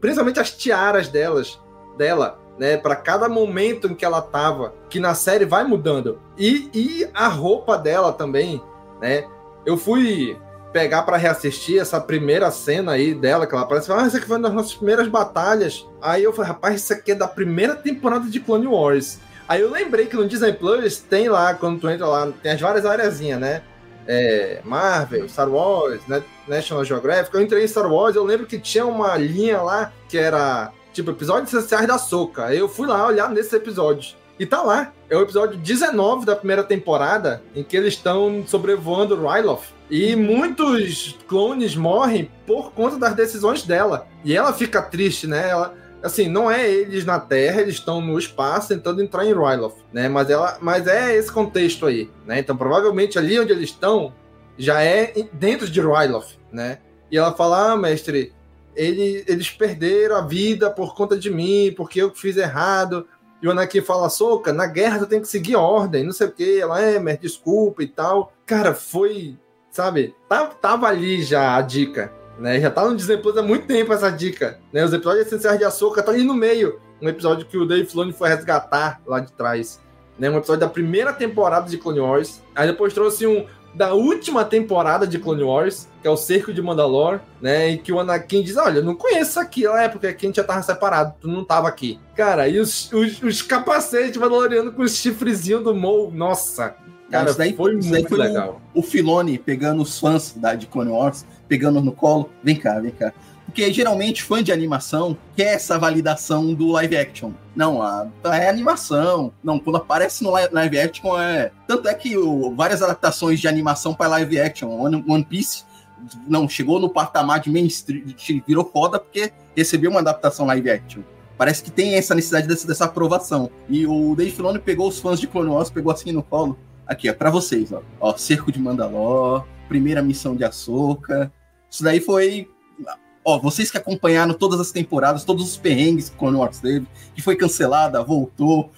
principalmente as tiaras delas, dela, né, para cada momento em que ela tava, que na série vai mudando. E, e a roupa dela também, né? Eu fui pegar para reassistir essa primeira cena aí dela, que ela aparece, ah, isso aqui foi uma das nossas primeiras batalhas. Aí eu falei, rapaz, isso aqui é da primeira temporada de Clone Wars. Aí eu lembrei que no Disney Plus tem lá, quando tu entra lá, tem as várias áreazinhas, né? É, Marvel, Star Wars, né? National Geographic. Eu entrei em Star Wars, eu lembro que tinha uma linha lá que era tipo episódios essenciais da Soca. Eu fui lá olhar nesses episódios. E tá lá. É o episódio 19 da primeira temporada, em que eles estão sobrevoando Ryloth. E muitos clones morrem por conta das decisões dela. E ela fica triste, né? Ela, assim, não é eles na Terra, eles estão no espaço tentando entrar em Ryloth, né? Mas ela, mas é esse contexto aí, né? Então, provavelmente ali onde eles estão já é dentro de Ryloth, né? E ela fala: "Ah, mestre, ele, eles perderam a vida por conta de mim, porque eu fiz errado". E o Anakin fala: "Soca, na guerra tu tem que seguir ordem, não sei o quê". Ela: "É, mestre, desculpa e tal". Cara, foi sabe? Tava ali já a dica, né? Já tá no Disney Plus há muito tempo essa dica, né? Os episódios essenciais de Açúcar tá ali no meio. Um episódio que o Dave Filoni foi resgatar lá de trás, né? Um episódio da primeira temporada de Clone Wars. Aí depois trouxe um da última temporada de Clone Wars, que é o Cerco de Mandalore, né? E que o Anakin diz: Olha, não conheço isso aqui, é porque aqui a gente já tava separado, tu não tava aqui. Cara, e os, os, os capacetes mandalorianos com os chifrezinhos do Mou, nossa, Cara, isso daí foi isso muito foi legal. O, o Filone pegando os fãs da, de Clone Wars, pegando no colo. Vem cá, vem cá. Porque geralmente fã de animação quer essa validação do live action. Não, a, é animação. Não, quando aparece no live action é. Tanto é que o, várias adaptações de animação para live action, One, One Piece, não chegou no patamar de mainstream, virou foda porque recebeu uma adaptação live action. Parece que tem essa necessidade dessa, dessa aprovação. E o Dave Filoni pegou os fãs de Clone Wars, pegou assim no colo. Aqui, ó, pra vocês, ó. ó Cerco de Mandalor, primeira missão de Ahsoka. Isso daí foi. Ó, vocês que acompanharam todas as temporadas, todos os perrengues que o Clone Wars teve, que foi cancelada, voltou,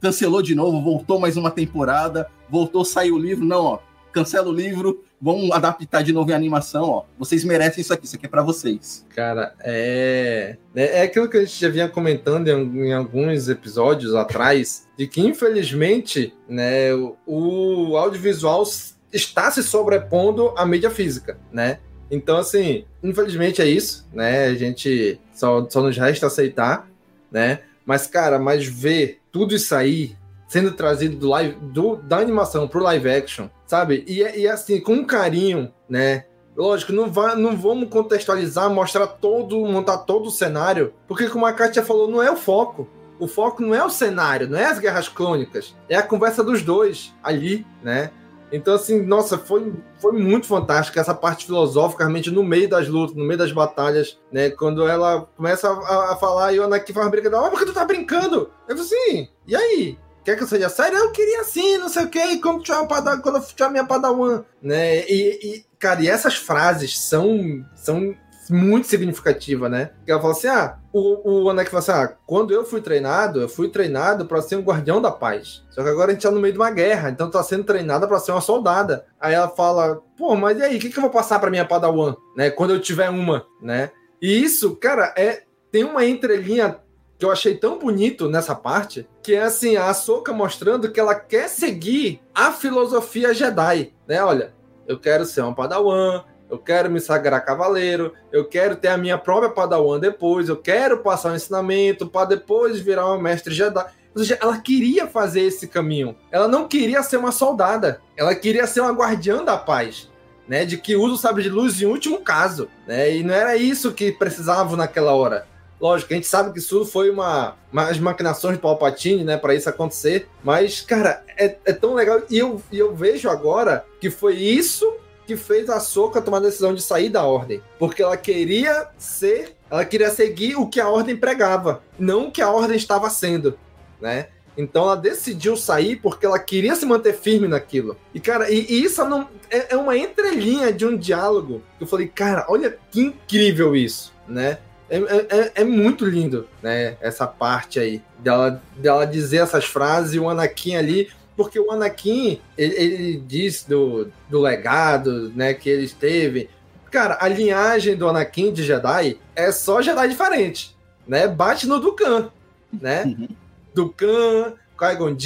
cancelou de novo, voltou mais uma temporada, voltou, saiu o livro. Não, ó, cancela o livro, vamos adaptar de novo em animação, ó. Vocês merecem isso aqui, isso aqui é para vocês. Cara, é... é aquilo que a gente já vinha comentando em, alguns episódios atrás, de que infelizmente, né, o audiovisual está se sobrepondo à mídia física, né? Então, assim, infelizmente é isso, né? A gente só, só nos resta aceitar, né? Mas, cara, mas ver tudo isso aí sendo trazido do live, do, da animação pro live action, sabe? E, e assim, com carinho, né? Lógico, não, vai, não vamos contextualizar, mostrar todo, montar todo o cenário, porque como a Katia falou, não é o foco. O foco não é o cenário, não é as guerras clônicas, é a conversa dos dois ali, né? Então, assim, nossa, foi, foi muito fantástico essa parte filosófica, realmente no meio das lutas, no meio das batalhas, né? Quando ela começa a, a falar e o Anakin faz uma brincadeira, ah, porque tu tá brincando? Eu falei assim, e aí? Quer que eu seja sério? Eu queria assim, não sei o que, como tinha padawan, quando eu tinha minha padawan, né? E, e, cara, e essas frases são, são muito significativas, né? Ela fala assim, ah, o, o Anakin fala assim, ah, quando eu fui treinado, eu fui treinado para ser um guardião da paz. Só que agora a gente tá no meio de uma guerra, então tá sendo treinada para ser uma soldada. Aí ela fala, pô, mas e aí, o que, que eu vou passar pra minha padawan, né? Quando eu tiver uma, né? E isso, cara, é tem uma entrelinha que eu achei tão bonito nessa parte, que é assim, a Ahsoka mostrando que ela quer seguir a filosofia Jedi, né? Olha, eu quero ser um padawan, eu quero me sagrar cavaleiro, eu quero ter a minha própria padawan depois, eu quero passar um ensinamento para depois virar um mestre Jedi. Ou seja, ela queria fazer esse caminho. Ela não queria ser uma soldada, ela queria ser uma guardiã da paz. Né, de que usa o sabre de luz em último caso, né? E não era isso que precisavam naquela hora. Lógico, a gente sabe que isso foi uma, as maquinações do Palpatine, né, para isso acontecer. Mas, cara, é, é tão legal. E eu, e eu vejo agora que foi isso que fez a Soka tomar a decisão de sair da ordem, porque ela queria ser, ela queria seguir o que a ordem pregava, não o que a ordem estava sendo, né? Então ela decidiu sair porque ela queria se manter firme naquilo. E, cara, e, e isso não, é, é, uma entrelinha de um diálogo. Eu falei, cara, olha que incrível isso, né? É, é, é, muito lindo, né? Essa parte aí dela, dela dizer essas frases e o Anakin ali porque o Anakin, ele, ele diz do, do legado, né, que ele teve. Cara, a linhagem do Anakin de Jedi é só Jedi diferente, né? Bate no Dukan, né? Uhum. Dukan, Qui-Gon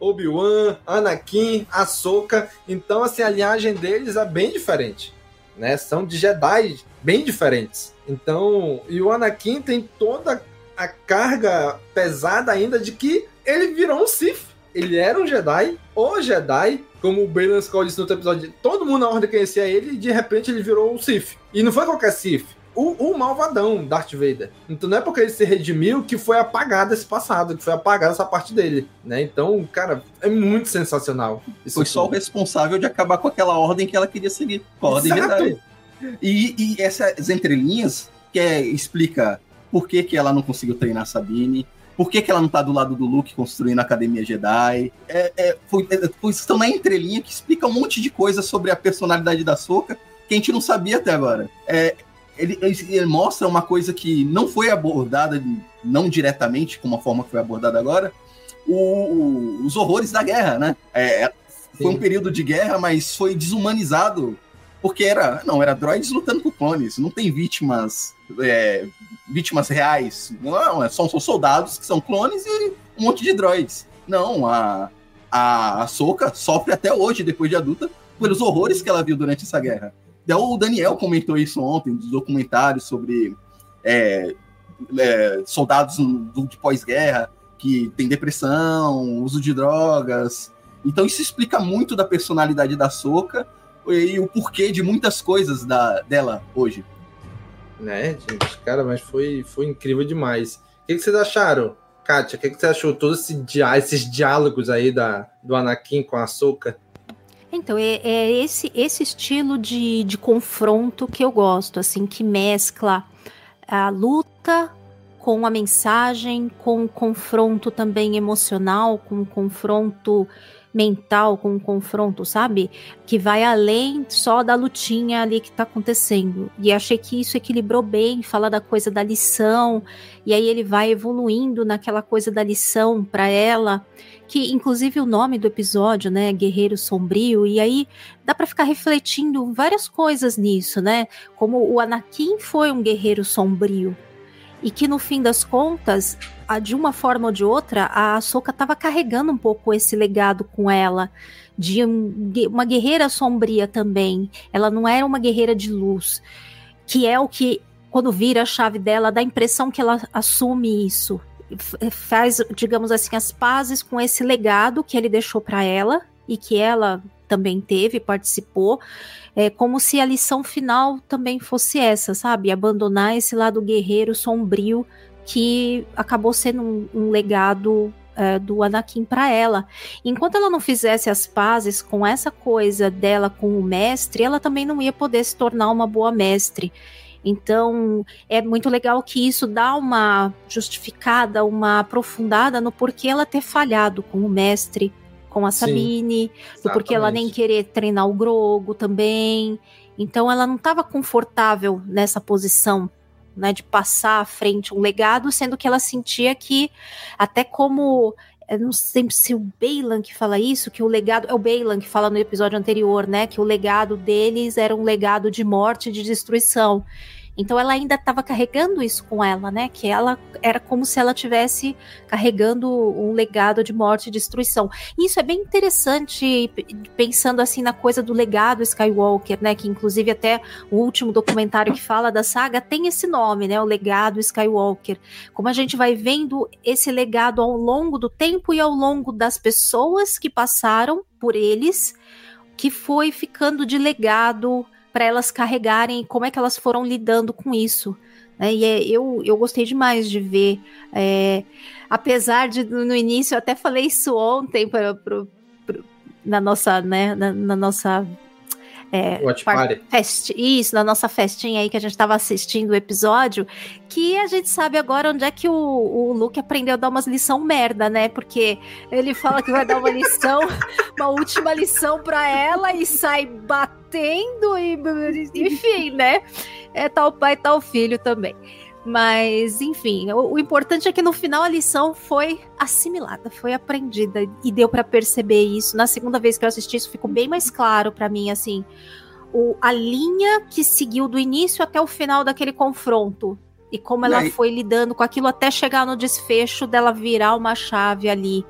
Obi-Wan, Anakin, Ahsoka. Então, assim, a linhagem deles é bem diferente, né? São de Jedi bem diferentes. Então, e o Anakin tem toda a carga pesada ainda de que ele virou um Sith ele era um Jedi, o Jedi, como o Baylan Skoll disse no outro episódio, todo mundo na ordem conhecia ele e de repente ele virou um Sith. E não foi qualquer Sith. O, o, malvadão Darth Vader. Então não é porque ele se redimiu que foi apagado esse passado, que foi apagada essa parte dele, né? Então, cara, é muito sensacional. foi só o responsável de acabar com aquela ordem que ela queria seguir, com a ordem Exato. Jedi. E, e essas entrelinhas que é, explica por que, que ela não conseguiu treinar Sabine, por que, que ela não tá do lado do Luke construindo a Academia Jedi? É, é, foi, é, foi estão na entrelinha que explica um monte de coisa sobre a personalidade da Soca que a gente não sabia até agora. É, ele, ele, mostra uma coisa que não foi abordada, não diretamente, como a forma que foi abordada agora, o, o, os horrores da guerra, né? É, é foi um período de guerra, mas foi desumanizado porque era não era droids lutando com clones, não tem vítimas é, vítimas reais, não, é, são, são soldados que são clones e um monte de droids. Não, a a Soca sofre até hoje, depois de adulta, pelos horrores que ela viu durante essa guerra. O Daniel comentou isso ontem, dos documentários sobre é, é, soldados de pós-guerra que tem depressão, uso de drogas. Então isso explica muito da personalidade da Soca e o porquê de muitas coisas da, dela hoje. Né, gente? Cara, mas foi, foi incrível demais. O que, que vocês acharam? Kátia, o que, que você achou todos esse dia, esses diálogos aí da, do Anakin com a Soka? Então, é, é, esse, esse estilo de, de confronto que eu gosto, assim, que mescla a luta com a mensagem, com o confronto também emocional, com o confronto mental com um confronto, sabe? Que vai além só da lutinha ali que tá acontecendo. E achei que isso equilibrou bem, fala da coisa da lição, e aí ele vai evoluindo naquela coisa da lição para ela, que inclusive o nome do episódio, né, Guerreiro Sombrio, e aí dá para ficar refletindo várias coisas nisso, né? Como o Anakin foi um guerreiro sombrio, e que no fim das contas, de uma forma ou de outra, a Ahsoka estava carregando um pouco esse legado com ela, de um, uma guerreira sombria também. Ela não era uma guerreira de luz, que é o que, quando vira a chave dela, dá a impressão que ela assume isso. Faz, digamos assim, as pazes com esse legado que ele deixou para ela e que ela também teve, participou, é como se a lição final também fosse essa, sabe? Abandonar esse lado guerreiro sombrio que acabou sendo um, um legado é, do Anakin para ela. Enquanto ela não fizesse as pazes com essa coisa dela com o mestre, ela também não ia poder se tornar uma boa mestre. Então, é muito legal que isso dá uma justificada, uma aprofundada no porquê ela ter falhado com o mestre, com a Sabine, Sim, porque ela nem querer treinar o Grogo também. Então ela não estava confortável nessa posição, né, de passar à frente um legado, sendo que ela sentia que até como não sei se o Bailan que fala isso, que o legado. É o Bailan que fala no episódio anterior, né? Que o legado deles era um legado de morte e de destruição. Então ela ainda estava carregando isso com ela, né? Que ela era como se ela tivesse carregando um legado de morte e destruição. E isso é bem interessante pensando assim na coisa do legado Skywalker, né? Que inclusive até o último documentário que fala da saga tem esse nome, né? O legado Skywalker. Como a gente vai vendo esse legado ao longo do tempo e ao longo das pessoas que passaram por eles, que foi ficando de legado para elas carregarem como é que elas foram lidando com isso. Né? E é, eu, eu gostei demais de ver. É, apesar de no início, eu até falei isso ontem pra, pra, pra, na nossa, né, na, na nossa é, Watch Party. Fest, isso, na nossa festinha aí que a gente tava assistindo o episódio, que a gente sabe agora onde é que o, o Luke aprendeu a dar umas lição merda, né? Porque ele fala que vai dar uma lição, uma última lição para ela e sai batendo e enfim, né? É tal pai, tal filho também. Mas, enfim, o, o, importante é que no final a lição foi assimilada, foi aprendida e deu para perceber isso. Na segunda vez que eu assisti, isso ficou bem mais claro para mim, assim, o, a linha que seguiu do início até o final daquele confronto e como ela foi lidando com aquilo até chegar no desfecho dela virar uma chave ali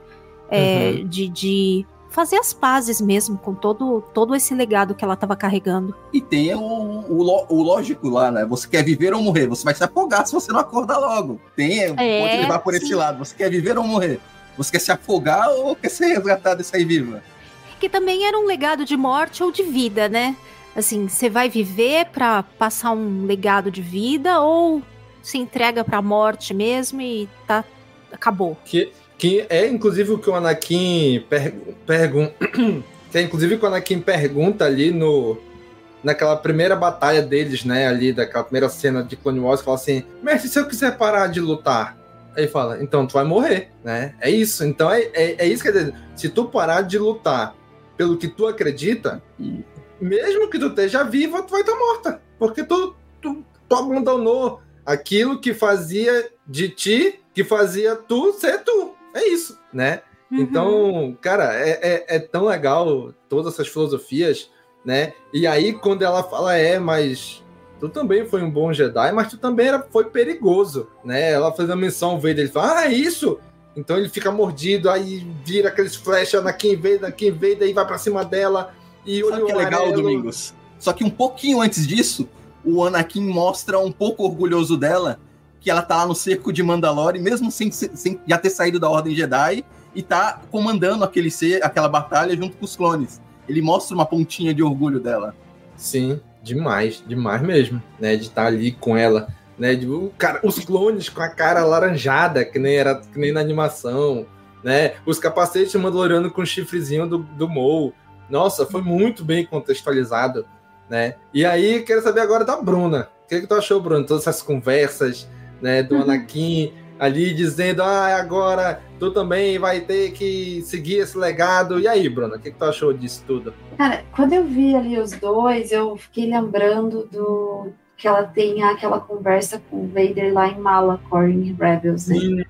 é, uhum. de, de fazer as pazes mesmo com todo, todo esse legado que ela estava carregando. E tem o, o, o, lógico lá, né? Você quer viver ou morrer? Você vai se afogar se você não acordar logo. Tem, é, pode levar por sim. esse lado. Você quer viver ou morrer? Você quer se afogar ou quer ser resgatado e sair viva? Que também era um legado de morte ou de vida, né? Assim, você vai viver para passar um legado de vida ou se entrega para a morte mesmo e tá acabou. Que que é inclusive o que o Anakin pergunta. que é inclusive o que o Anakin pergunta ali no. Naquela primeira batalha deles, né? Ali, daquela primeira cena de Clone Wars, fala assim: Mestre, se eu quiser parar de lutar, Aí fala, então tu vai morrer, né? É isso. Então é, é, é isso que dizer. Se tu parar de lutar pelo que tu acredita, mesmo que tu esteja viva, tu vai estar morta. Porque tu, tu, tu abandonou aquilo que fazia de ti, que fazia tu ser tu. É isso, né? Uhum. Então, cara, é, é, é, tão legal todas essas filosofias, né? E aí, quando ela fala, é, mas tu também foi um bom Jedi, mas tu também era, foi perigoso, né? Ela faz a menção ao Vader, ele fala, ah, é isso? Então ele fica mordido, aí vira aqueles flash Anakin Vader, Anakin Vader, aí vai pra cima dela. E Sabe o que é legal, Domingos? Só que um pouquinho antes disso, o Anakin mostra um pouco orgulhoso dela, que ela tá lá no cerco de Mandalore, mesmo sem, sem já ter saído da Ordem Jedi, e tá comandando aquele ser, aquela batalha junto com os clones. Ele mostra uma pontinha de orgulho dela. Sim, demais, demais mesmo, né? De estar tá ali com ela, né? De, o cara, os clones com a cara laranjada, que nem era que nem na animação, né? Os capacetes mandaloriano com o chifrezinho do, do Mou. Nossa, foi muito bem contextualizado, né? E aí, quero saber agora da Bruna. O que, que tu achou, Bruno? Todas essas conversas, né, do uhum. Anakin ali dizendo, ah, agora tu também vai ter que seguir esse legado. E aí, Bruna, o que, que tu achou disso tudo? Cara, quando eu vi ali os dois, eu fiquei lembrando do que ela tem aquela conversa com o Vader lá em Malachor, em Rebels, né? Sim,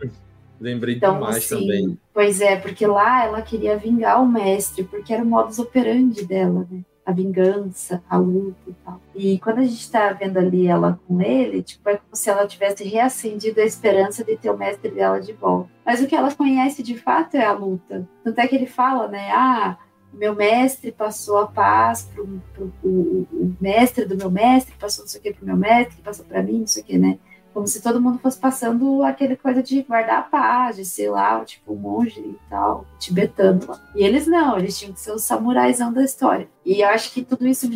lembrei então, demais assim, também. Pois é, porque lá ela queria vingar o mestre, porque era o modus operandi dela, né? A vingança, a luta e tal. E quando a gente está vendo ali ela com ele, tipo, é como se ela tivesse reacendido a esperança de ter o mestre dela de volta. Mas o que ela conhece de fato é a luta. Tanto é que ele fala, né? Ah, meu mestre passou a paz pro o, o, mestre do meu mestre, passou não sei o que pro meu mestre, passou para mim, não sei o que, né? Como se todo mundo fosse passando aquele coisa de guardar a paz, de ser lá, tipo, monge e tal, tibetano lá. E eles não, eles tinham que ser os samuraisão da história. E eu acho que tudo isso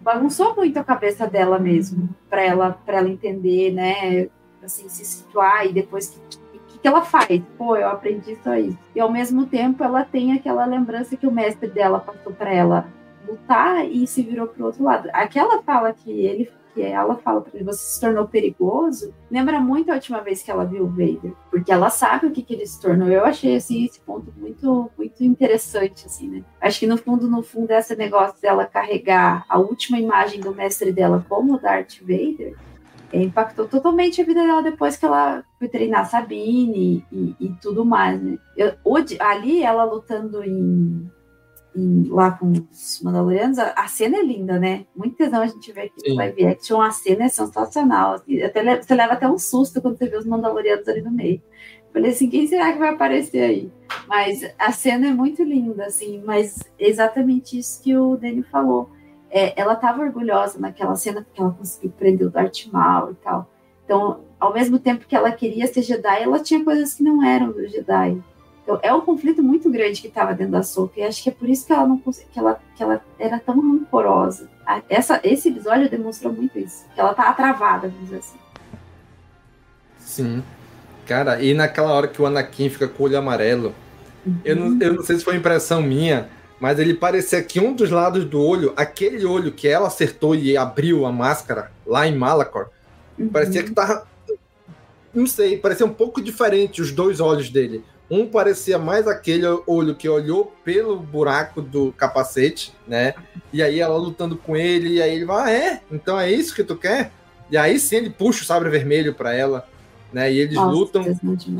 bagunçou muito a cabeça dela mesmo, para ela, para ela entender, né, assim, se situar e depois que que ela faz? Pô, eu aprendi só isso. E ao mesmo tempo ela tem aquela lembrança que o mestre dela passou para ela lutar e se virou pro outro lado. Aquela fala que ele que ela fala para ele, você se tornou perigoso, lembra muito a última vez que ela viu o Vader, porque ela sabe o que, que ele se tornou. Eu achei assim esse ponto muito muito interessante assim, né? Acho que no fundo, no fundo esse negócio dela carregar a última imagem do mestre dela como Darth Vader, é, impactou totalmente a vida dela depois que ela foi treinar Sabine e, e, e tudo mais, né? Eu, ali ela lutando em em, lá com os Mandalorianos, a, cena é linda, né? Muito tesão a gente vê aqui no live action, a cena é sensacional. Assim, até, você leva até um susto quando você vê os Mandalorianos ali no meio. Falei assim, quem será que vai aparecer aí? Mas a cena é muito linda, assim, mas exatamente isso que o Danny falou. É, ela estava orgulhosa naquela cena porque ela conseguiu prender o Darth Maul e tal. Então, ao mesmo tempo que ela queria ser Jedi, ela tinha coisas que não eram do Jedi. É um conflito muito grande que estava dentro da Soca, e acho que é por isso que ela não que ela, que ela era tão rancorosa. Essa, esse episódio demonstrou muito isso, que ela tá travada, vamos dizer assim. Sim. Cara, e naquela hora que o Anakin fica com o olho amarelo, uhum. eu, não, eu não sei se foi impressão minha, mas ele parecia que um dos lados do olho, aquele olho que ela acertou e abriu a máscara lá em Malacor, uhum. parecia que tava. Não sei, parecia um pouco diferente os dois olhos dele. Um parecia mais aquele olho que olhou pelo buraco do capacete, né? E aí ela lutando com ele, e aí ele vai, ah, é? Então é isso que tu quer? E aí sim ele puxa o sabre vermelho para ela, né? E eles Nossa, lutam.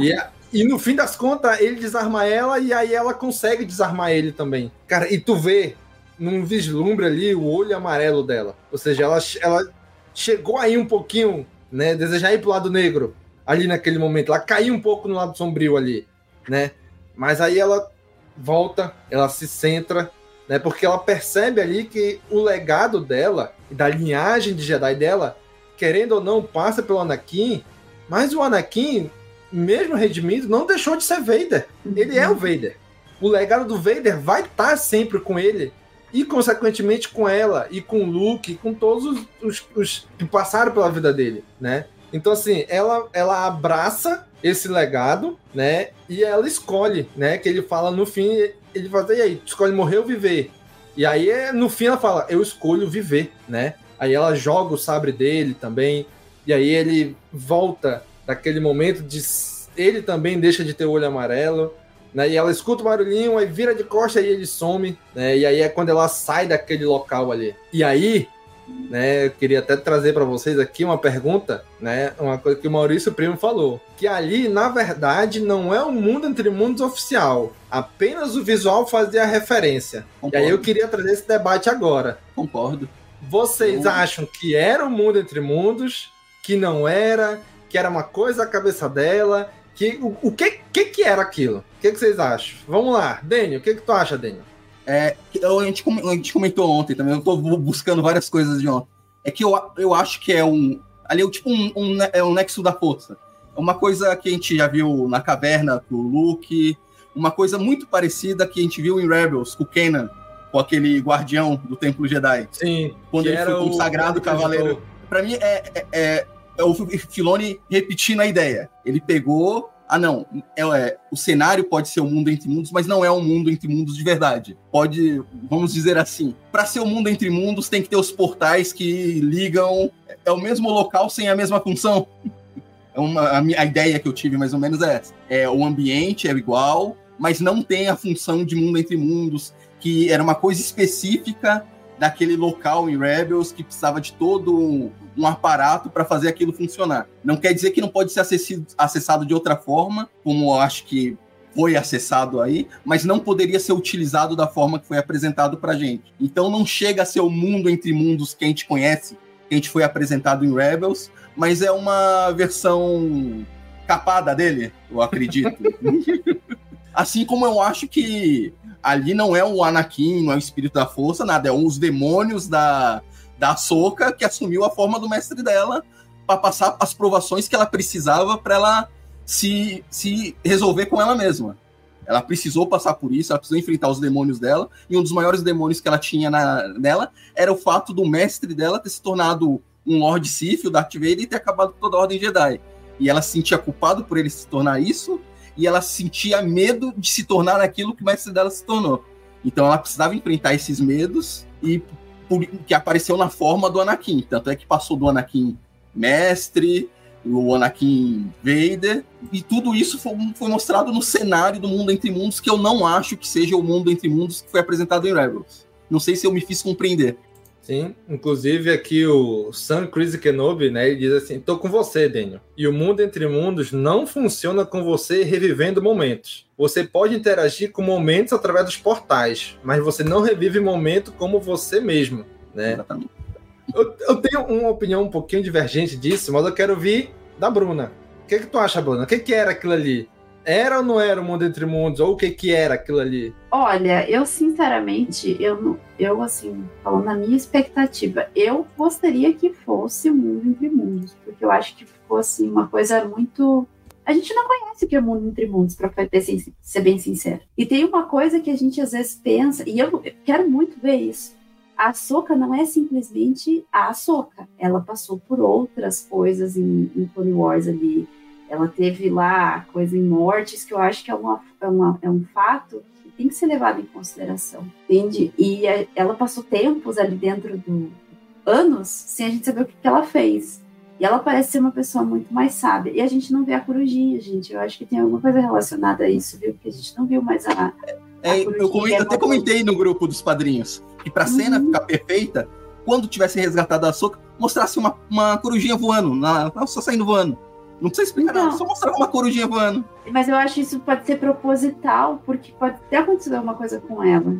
E, e no fim das contas, ele desarma ela e aí ela consegue desarmar ele também. Cara, e tu vê num vislumbre ali o olho amarelo dela. Ou seja, ela, ela chegou aí um pouquinho, né? Desejar ir pro lado negro ali naquele momento. Ela caiu um pouco no lado sombrio ali né? Mas aí ela volta, ela se centra, né? Porque ela percebe ali que o legado dela e da linhagem de Jedi dela, querendo ou não, passa pelo Anakin, mas o Anakin, mesmo redimido, não deixou de ser Vader. Ele é o Vader. O legado do Vader vai estar sempre com ele e, consequentemente, com ela e com o Luke, e com todos os, os, os que passaram pela vida dele, né? Então, assim, ela, ela abraça esse legado, né? E ela escolhe, né? Que ele fala no fim, ele fala, e aí, escolhe morrer ou viver? E aí, no fim, ela fala, eu escolho viver, né? Aí ela joga o sabre dele também, e aí ele volta daquele momento de. Ele também deixa de ter o olho amarelo, né? E ela escuta o barulhinho, aí vira de costa e ele some, né? E aí é quando ela sai daquele local ali. E aí, né? Eu queria até trazer para vocês aqui uma pergunta, né? Uma coisa que o Maurício Primo falou, que ali na verdade não é o mundo entre mundos oficial, apenas o visual fazia a referência. Concordo. E aí eu queria trazer esse debate agora. Concordo. Vocês eu... acham que era o mundo entre mundos, que não era, que era uma coisa a cabeça dela, que o, o que, que que era aquilo? O que, que vocês acham? Vamos lá, Daniel, o que que tu acha, Daniel? É, a, gente, a gente comentou ontem também, eu tô buscando várias coisas de ontem. É que eu, eu acho que é um. Ali é tipo um, um, é um nexo da força. É uma coisa que a gente já viu na caverna com o Luke, uma coisa muito parecida que a gente viu em Rebels com o Kanan, com aquele guardião do Templo Jedi. Sim. Quando ele foi consagrado o cavaleiro. Para mim é, é, é, é o Filoni repetindo a ideia. Ele pegou ah, não, é, é, o cenário pode ser o um mundo entre mundos, mas não é um mundo entre mundos de verdade. Pode, vamos dizer assim, para ser o um mundo entre mundos tem que ter os portais que ligam, é o mesmo local sem a mesma função. É uma, a, a ideia que eu tive mais ou menos é essa. É, o ambiente é igual, mas não tem a função de mundo entre mundos, que era uma coisa específica daquele local em Rebels que precisava de todo um, aparato para fazer aquilo funcionar. Não quer dizer que não pode ser acessado de outra forma, como eu acho que foi acessado aí, mas não poderia ser utilizado da forma que foi apresentado para gente. Então não chega a ser o mundo entre mundos que a gente conhece, que a gente foi apresentado em Rebels, mas é uma versão capada dele, eu acredito. assim como eu acho que ali não é o Anakin, não é o espírito da força, nada, é um os demônios da, da Soca que assumiu a forma do mestre dela para passar as provações que ela precisava para ela se, se resolver com ela mesma. Ela precisou passar por isso, ela precisou enfrentar os demônios dela, e um dos maiores demônios que ela tinha na, nela era o fato do mestre dela ter se tornado um Lord Sith, o Darth Vader, e ter acabado com toda a Ordem Jedi. E ela se sentia culpada por ele se tornar isso, e ela sentia medo de se tornar aquilo que o mestre dela se tornou. Então ela precisava enfrentar esses medos e que apareceu na forma do Anakin. Tanto é que passou do Anakin mestre, o Anakin Vader, e tudo isso foi, foi, mostrado no cenário do Mundo Entre Mundos, que eu não acho que seja o Mundo Entre Mundos que foi apresentado em Rebels. Não sei se eu me fiz compreender. Sim, inclusive aqui o Sam Chris Kenobi, né, ele diz assim, tô com você, Daniel. E o mundo entre mundos não funciona com você revivendo momentos. Você pode interagir com momentos através dos portais, mas você não revive momento como você mesmo, né? Exatamente. Eu, eu tenho uma opinião um pouquinho divergente disso, mas eu quero ouvir da Bruna. O que, que tu acha, Bruna? O que, que era aquilo ali? Era ou não era o Mundo Entre Mundos? Ou o que que era aquilo ali? Olha, eu sinceramente, eu, eu assim, falando na minha expectativa, eu gostaria que fosse o Mundo Entre Mundos, porque eu acho que ficou assim, uma coisa muito... A gente não conhece o que é o Mundo Entre Mundos, para ser bem sincero. E tem uma coisa que a gente às vezes pensa, e eu quero muito ver isso, a Soca não é simplesmente a Soca. Ela passou por outras coisas em, em Clone Wars ali ela teve lá coisa em mortes, que eu acho que é, uma, é, uma, é um fato que tem que ser levado em consideração, entende? E a, ela passou tempos ali dentro do anos sem a gente saber o que, que ela fez. E ela parece ser uma pessoa muito mais sábia. E a gente não vê a corujinha, gente. Eu acho que tem alguma coisa relacionada a isso, viu? Porque a gente não viu mais a. É, eu, eu, até comentei no grupo dos padrinhos que pra uhum. cena ficar perfeita, quando tivesse resgatado a Soca, mostrasse uma, uma corujinha voando, na, só saindo voando. Não precisa explicar nada, só mostrar uma corujinha voando. Mas eu acho que isso pode ser proposital, porque pode ter acontecido alguma coisa com ela.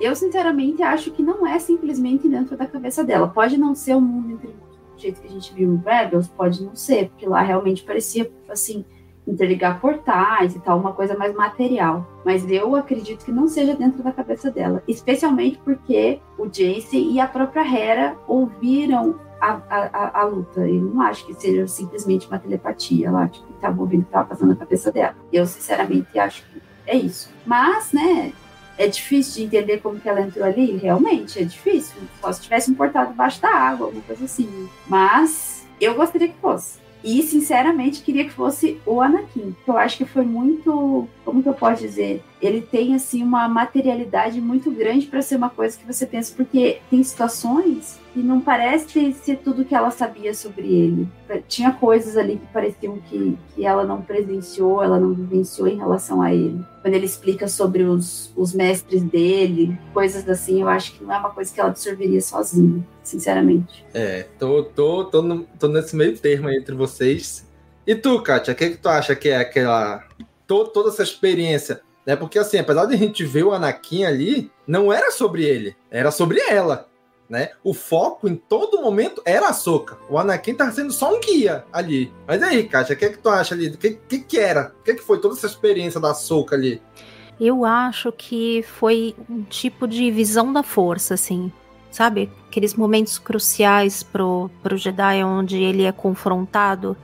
Eu, sinceramente, acho que não é simplesmente dentro da cabeça dela. Pode não ser o um mundo entre do jeito que a gente viu em Rebels, pode não ser, porque lá realmente parecia, assim, interligar portais e tal, uma coisa mais material. Mas eu acredito que não seja dentro da cabeça dela, especialmente porque o Jace e a própria Hera ouviram a, a, a, luta. Eu não acho que seja simplesmente uma telepatia lá, tipo, que estava ouvindo que estava passando na cabeça dela. Eu, sinceramente, acho que é isso. Mas, né, é difícil de entender como que ela entrou ali, realmente, é difícil. Só se tivesse importado debaixo da água, alguma coisa assim. Mas eu gostaria que fosse. E, sinceramente, queria que fosse o Anakin, que eu acho que foi muito. Como que eu posso dizer? Ele tem, assim, uma materialidade muito grande para ser uma coisa que você pensa, porque tem situações e não parece ser tudo que ela sabia sobre ele. Tinha coisas ali que pareciam que, que ela não presenciou, ela não vivenciou em relação a ele. Quando ele explica sobre os, os mestres dele, coisas assim, eu acho que não é uma coisa que ela absorveria sozinha, sinceramente. É, tô, tô, tô, no, tô nesse meio termo entre vocês. E tu, Kátia, o que, que tu acha que é aquela. To, toda essa experiência né? Porque assim, apesar de a gente ver o Anakin ali, não era sobre ele, era sobre ela né? O foco em todo momento era a Soca. O Anakin tava sendo só um guia ali. Mas aí, Kátia, o que, é que tu acha ali? O que, que, que era? O que, que foi toda essa experiência da Soca ali? Eu acho que foi um tipo de visão da força, assim. Sabe? Aqueles momentos cruciais pro, pro Jedi onde ele é confrontado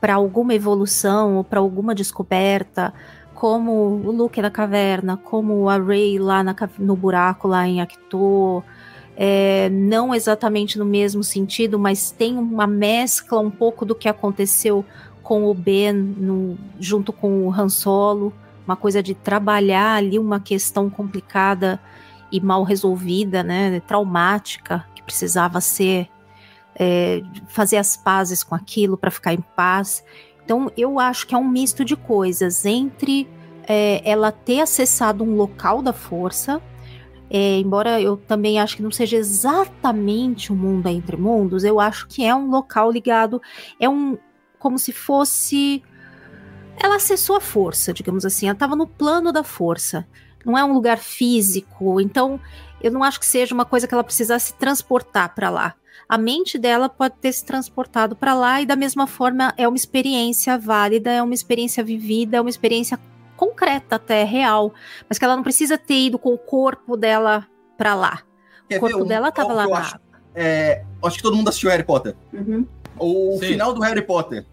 para alguma evolução ou para alguma descoberta, como o Luke na caverna, como a Rey lá na, no buraco lá em Acto, é, não exatamente no mesmo sentido, mas tem uma mescla um pouco do que aconteceu com o Ben no, junto com o Han Solo, uma coisa de trabalhar ali uma questão complicada e mal resolvida, né, traumática, que precisava ser é, fazer as pazes com aquilo para ficar em paz. Então eu acho que é um misto de coisas entre é, ela ter acessado um local da força é, embora eu também acho que não seja exatamente o mundo entre mundos, eu acho que é um local ligado, é um como se fosse ela acessou a força, digamos assim, ela estava no plano da força. Não é um lugar físico, então eu não acho que seja uma coisa que ela precisasse transportar para lá. A mente dela pode ter se transportado para lá e da mesma forma é uma experiência válida, é uma experiência vivida, é uma experiência concreta até, real, mas que ela não precisa ter ido com o corpo dela para lá. Quer o corpo dela tava lá na acho, é, acho que todo mundo assistiu Harry Potter. Uhum. O Sim. final do Harry Potter.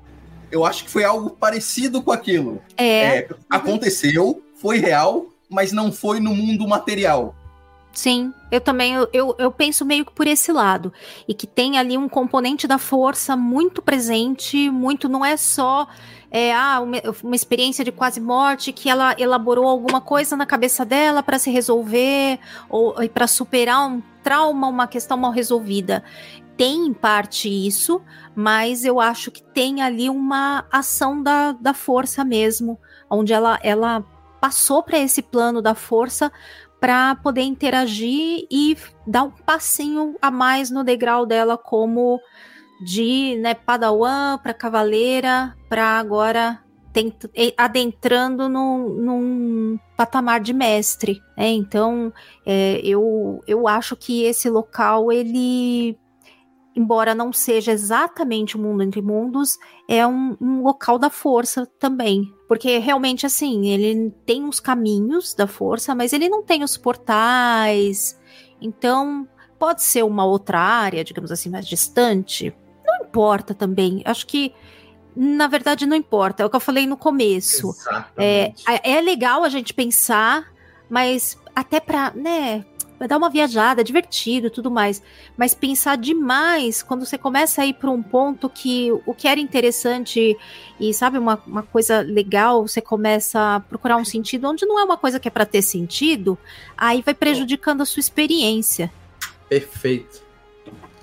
Eu acho que foi algo parecido com aquilo. É. é aconteceu, foi real, mas não foi no mundo material. Sim, eu também eu, eu, penso meio que por esse lado. E que tem ali um componente da força muito presente, muito não é só é, ah, uma, uma experiência de quase morte que ela elaborou alguma coisa na cabeça dela para se resolver ou para superar um trauma, uma questão mal resolvida. Tem em parte isso, mas eu acho que tem ali uma ação da, da força mesmo, onde ela, ela passou para esse plano da força para poder interagir e dar um passinho a mais no degrau dela como de né, padawan para cavaleira, para agora adentrando num, num, patamar de mestre. Né? Então, é, eu, eu acho que esse local, ele, embora não seja exatamente o mundo entre mundos, é um, um local da força também. Porque realmente, assim, ele tem os caminhos da força, mas ele não tem os portais. Então, pode ser uma outra área, digamos assim, mais distante, importa também. Acho que na verdade não importa. É o que eu falei no começo. É, é legal a gente pensar, mas até para, né? Vai dar uma viajada, é divertido e tudo mais. Mas pensar demais quando você começa a ir para um ponto que o que era interessante e, sabe, uma, uma coisa legal, você começa a procurar um sentido onde não é uma coisa que é para ter sentido, aí vai prejudicando a sua experiência. Perfeito.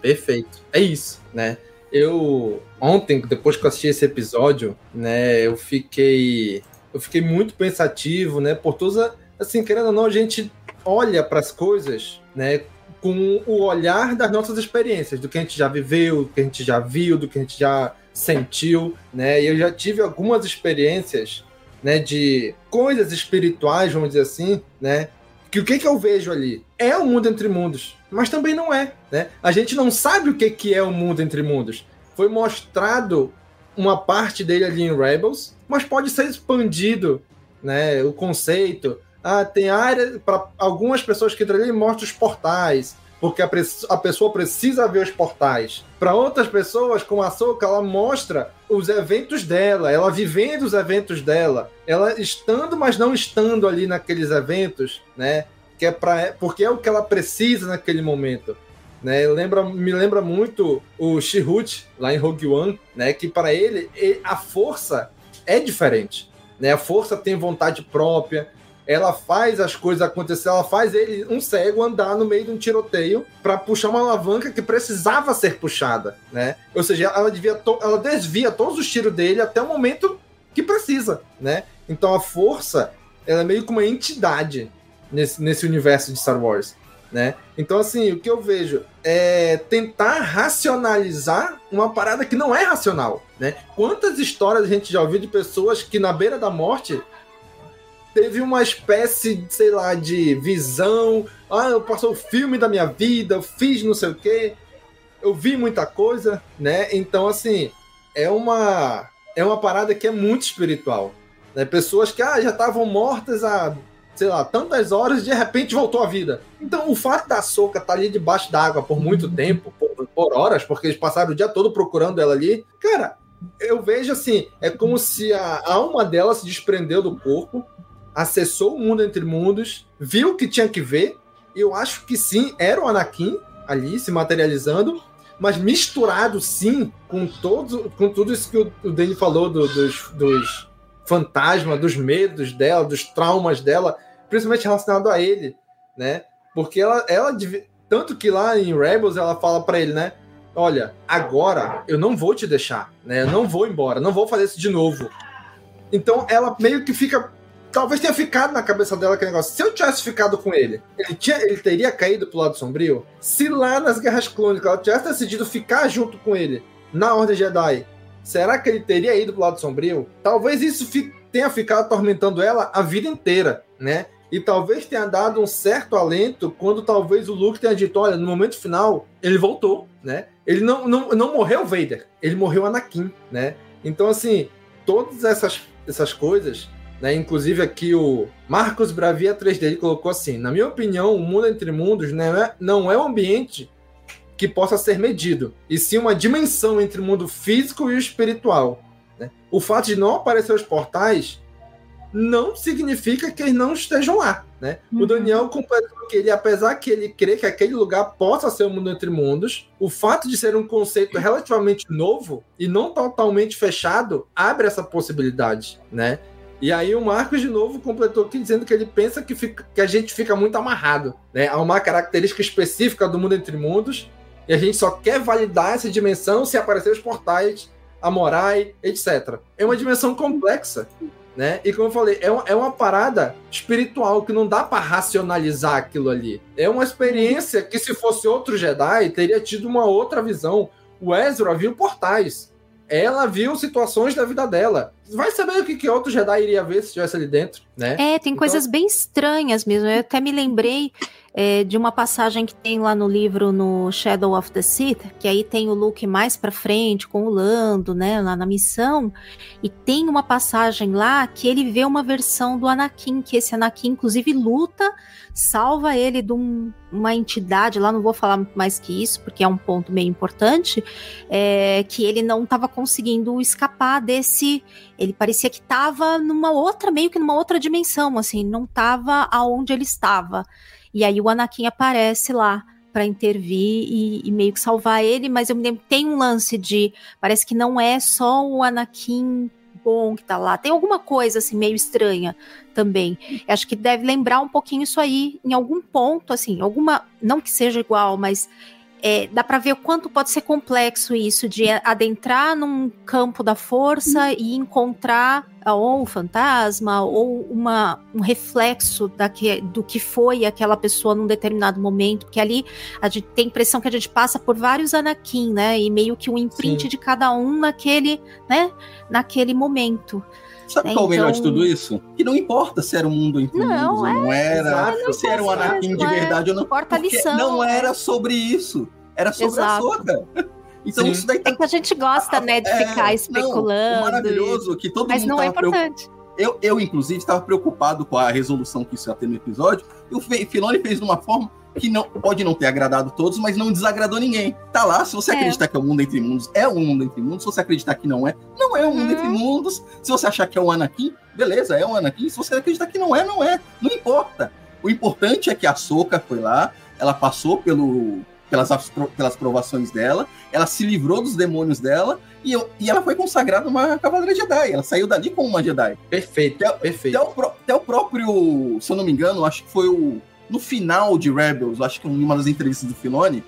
Perfeito. É isso, né? Eu ontem, depois que eu assisti esse episódio, né, eu fiquei eu fiquei muito pensativo, né, por todas assim, querendo ou não, a gente olha para as coisas, né, com o olhar das nossas experiências, do que a gente já viveu, do que a gente já viu, do que a gente já sentiu, né? E eu já tive algumas experiências, né, de coisas espirituais, vamos dizer assim, né? Que o que que eu vejo ali é o mundo entre mundos, mas também não é, né? A gente não sabe o que que é o mundo entre mundos. Foi mostrado uma parte dele ali em Rebels, mas pode ser expandido, né? O conceito, ah, tem área para algumas pessoas que ali mostra os portais, porque a, a, pessoa precisa ver os portais. Para outras pessoas, como a Soca, ela mostra os eventos dela, ela vivendo os eventos dela, ela estando, mas não estando ali naqueles eventos, né? Que é para porque é o que ela precisa naquele momento. Né, lembra, me lembra muito o Shihut lá em Rogue One, né, que para ele a força é diferente, né, a força tem vontade própria, ela faz as coisas acontecer, ela faz ele, um cego, andar no meio de um tiroteio para puxar uma alavanca que precisava ser puxada, né? Ou seja, ela devia ela desvia todos os tiros dele até o momento que precisa, né? Então a força, ela é meio que uma entidade nesse, nesse universo de Star Wars, né? Então assim, o que eu vejo é tentar racionalizar uma parada que não é racional, né? Quantas histórias a gente já ouviu de pessoas que na beira da morte teve uma espécie, sei lá, de visão. Ah, eu passou o filme da minha vida, eu fiz não sei o quê. Eu vi muita coisa, né? Então, assim, é uma é uma parada que é muito espiritual. Né? Pessoas que ah, já estavam mortas há, sei lá, tantas horas de repente voltou à vida. Então, o fato da Soca estar tá ali debaixo d'água por muito tempo, por, por horas, porque eles passaram o dia todo procurando ela ali, cara, eu vejo assim, é como se a alma dela se desprendeu do corpo, acessou o mundo entre mundos, viu o que tinha que ver, eu acho que sim, era o Anakin ali se materializando, mas misturado sim com todo, com tudo isso que o, o Danny falou do, dos, dos fantasmas, dos medos dela, dos traumas dela, principalmente relacionado a ele, né? Porque ela, ela tanto que lá em Rebels ela fala para ele, né? Olha, agora eu não vou te deixar, né? Eu não vou embora, não vou fazer isso de novo. Então ela meio que fica talvez tenha ficado na cabeça dela aquele negócio. Se eu tivesse ficado com ele, ele, tinha, ele teria caído pro lado sombrio? Se lá nas Guerras Clônicas ela tivesse decidido ficar junto com ele na Ordem Jedi, será que ele teria ido pro lado sombrio? Talvez isso fi, tenha ficado atormentando ela a vida inteira, né? E talvez tenha dado um certo alento quando talvez o Luke tenha dito: olha, no momento final, ele voltou, né? Ele não, não, não morreu Vader, ele morreu Anakin, né? Então, assim, todas essas, essas coisas né? Inclusive aqui o Marcos Bravia 3D ele colocou assim: na minha opinião, o mundo entre mundos não é, não é um ambiente que possa ser medido, e sim uma dimensão entre o mundo físico e o espiritual. Né? O fato de não aparecer os portais não significa que eles não estejam lá. Né? Uhum. O Daniel completou que ele, apesar que ele crê que aquele lugar possa ser o mundo entre mundos, o fato de ser um conceito relativamente novo e não totalmente fechado abre essa possibilidade, né? E aí o Marcos de novo completou aqui dizendo que ele pensa que, fica, que a gente fica muito amarrado, né? Há uma característica específica do mundo entre mundos e a gente só quer validar essa dimensão se aparecer os portais, a Morai, etc. É uma dimensão complexa, né? E como eu falei, é uma, é uma parada espiritual que não dá para racionalizar aquilo ali. É uma experiência que se fosse outro Jedi teria tido uma outra visão. O Ezra viu portais ela viu situações da vida dela. Vai saber o que, que outro Jedi iria ver se estivesse ali dentro, né? É, tem então... coisas bem estranhas mesmo. Eu até me lembrei é, de uma passagem que tem lá no livro no Shadow of the Sith, que aí tem o Luke mais para frente com o Lando, né, lá na missão, e tem uma passagem lá que ele vê uma versão do Anakin, que esse Anakin inclusive luta, salva ele de um, uma entidade lá, não vou falar mais que isso, porque é um ponto meio importante, é, que ele não estava conseguindo escapar desse, ele parecia que estava numa outra, meio que numa outra dimensão, assim, não estava aonde ele estava. E aí o Anakin aparece lá para intervir e, e, meio que salvar ele, mas eu me lembro tem um lance de parece que não é só o Anakin bom que tá lá, tem alguma coisa assim meio estranha também. Eu acho que deve lembrar um pouquinho isso aí em algum ponto, assim, alguma não que seja igual, mas é, dá para ver o quanto pode ser complexo isso de adentrar num campo da força e encontrar ou um fantasma ou uma, um reflexo que do que foi aquela pessoa num determinado momento, porque ali a gente tem a impressão que a gente passa por vários Anakin, né? E meio que um imprint Sim. de cada um naquele, né? Naquele momento. Sabe qual é o melhor de então tudo isso? Que não importa se era um mundo entre não, mundos, é, não era, não se era um Anakin de é, verdade é, ou não. Importa a lição. Não era sobre isso. Era sobre Exato. a Soca. Então Sim. isso daí tá... É que a gente gosta, né, de é, ficar especulando. Não, maravilhoso que todo Mas mundo não é importante. Eu, eu, inclusive, estava preocupado com a resolução que isso ia ter no episódio. E o Filoni fez de uma forma que não pode não ter agradado todos, mas não desagradou ninguém. Tá lá, se você é. acreditar que é o mundo entre mundos, é o mundo entre mundos. Se você acreditar que não é, não é o mundo hum. entre mundos. Se você achar que é o Anakin, beleza, é o Anakin. Se você acreditar que não é, não é. Não importa. O importante é que a Soca foi lá, ela passou pelo pelas, pelas provações dela, ela se livrou dos demônios dela e, eu, e ela foi consagrada uma Cavaleira Jedi. Ela saiu dali como uma Jedi. Perfeito, até, perfeito. Até o, até o próprio, se eu não me engano, acho que foi o. No final de Rebels, acho que em uma das entrevistas do Filoni,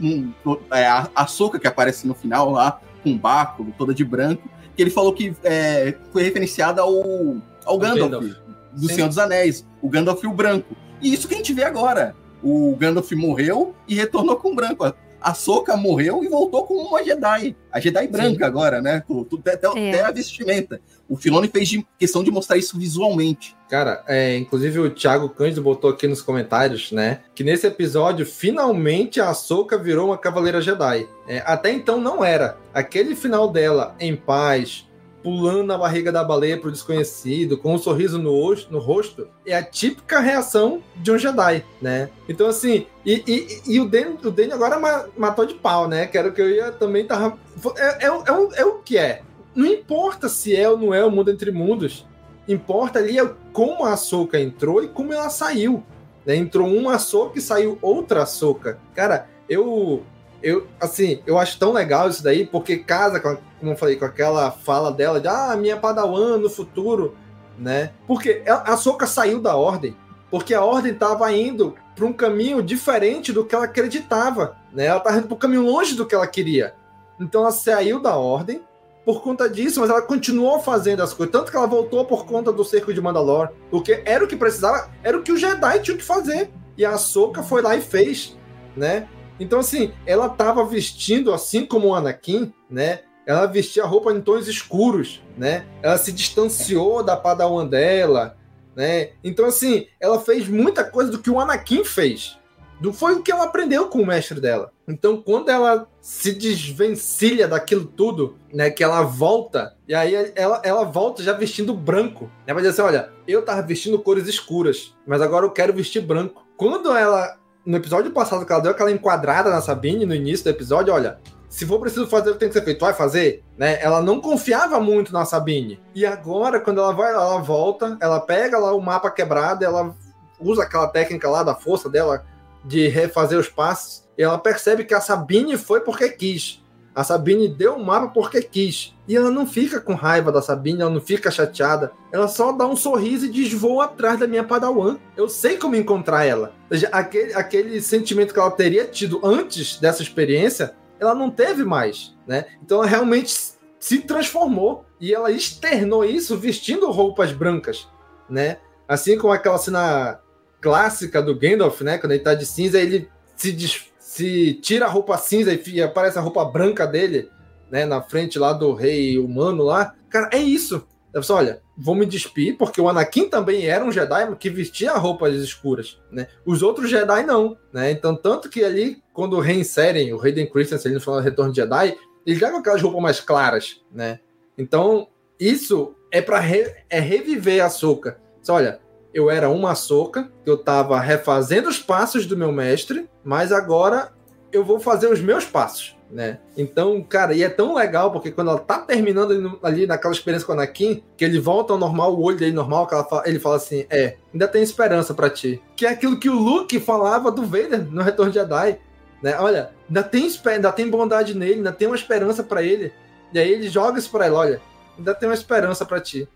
um, é, a, a Soca que aparece no final lá, com um báculo, toda de branco, que ele falou que é, foi referenciada ao, ao Gandalf, Gandalf, do Sim. Senhor dos Anéis, o Gandalf o Branco. E isso que a gente vê agora o Gandalf morreu e retornou com branco. A Soka morreu e voltou com uma Jedi. A Jedi branca Sim. agora, né? Até, até, é. até, a vestimenta. O Filoni fez de, questão de mostrar isso visualmente. Cara, é, inclusive o Thiago Cândido botou aqui nos comentários, né? Que nesse episódio, finalmente a Soka virou uma Cavaleira Jedi. É, até então não era. Aquele final dela, em paz, pulando na barriga da baleia pro desconhecido, com um sorriso no, no rosto, é a típica reação de um Jedi, né? Então, assim, e, e, e o Danny o Danny agora matou de pau, né? Que era o que eu ia também tava. É, é, é, o, é o que é. Não importa se é ou não é o mundo entre mundos. Importa ali é como a Soca entrou e como ela saiu. Né? Entrou uma Soca e saiu outra Soca. Cara, eu eu, assim, eu acho tão legal isso daí, porque casa, com, como eu falei, com aquela fala dela de, ah, minha padawan no futuro, né? Porque a Soca saiu da ordem, porque a ordem estava indo para um caminho diferente do que ela acreditava, né? Ela estava indo para um caminho longe do que ela queria. Então ela saiu da ordem por conta disso, mas ela continuou fazendo as coisas, tanto que ela voltou por conta do cerco de Mandalor, porque era o que precisava, era o que o Jedi tinha que fazer. E a Soca foi lá e fez, né? Então, assim, ela estava vestindo, assim como o Anakin, né? Ela vestia roupa em tons escuros, né? Ela se distanciou da Padawan dela, né? Então, assim, ela fez muita coisa do que o Anakin fez. Do, foi o que ela aprendeu com o mestre dela. Então, quando ela se desvencilha daquilo tudo, né? Que ela volta, e aí ela, ela volta já vestindo branco. Ela vai dizer assim: olha, eu tava vestindo cores escuras, mas agora eu quero vestir branco. Quando ela no episódio passado que ela deu aquela enquadrada na Sabine no início do episódio, olha, se for preciso fazer o que tem que ser feito, vai fazer, né? Ela não confiava muito na Sabine. E agora, quando ela vai, ela volta, ela pega lá o mapa quebrado, ela usa aquela técnica lá da força dela de refazer os passos, e ela percebe que a Sabine foi porque quis. A Sabine deu o mapa porque quis. E ela não fica com raiva da Sabine, ela não fica chateada. Ela só dá um sorriso e diz: Vou atrás da minha Padawan. Eu sei como encontrar ela. Ou seja, aquele, aquele sentimento que ela teria tido antes dessa experiência, ela não teve mais. Né? Então ela realmente se transformou. E ela externou isso vestindo roupas brancas. Né? Assim como aquela cena clássica do Gandalf, né? Quando ele tá de cinza, ele se des se tira a roupa cinza e aparece a roupa branca dele, né, na frente lá do rei humano lá. Cara, é isso. Eu olha, vou me despir, porque o Anakin também era um Jedi que vestia roupas escuras, né? Os outros Jedi não, né? Então, tanto que ali, quando reinserem o Hayden Christensen no final do Retorno de Jedi, eles levam aquelas roupas mais claras, né? Então, isso é para re é reviver a Soca. Olha, eu era uma soca, eu estava refazendo os passos do meu mestre, mas agora eu vou fazer os meus passos, né? Então, cara, e é tão legal porque quando ela tá terminando ali, naquela experiência com o Anakin, que ele volta ao normal, o olho dele normal, fala- ele fala assim: É, ainda tem esperança pra ti. Que é aquilo que o Luke falava do Vader no Retorno de Jedi, né? Olha, ainda tem, ainda tem bondade nele, ainda tem uma esperança pra ele. E aí ele joga isso pra ela: Olha, ainda tem uma esperança pra ti.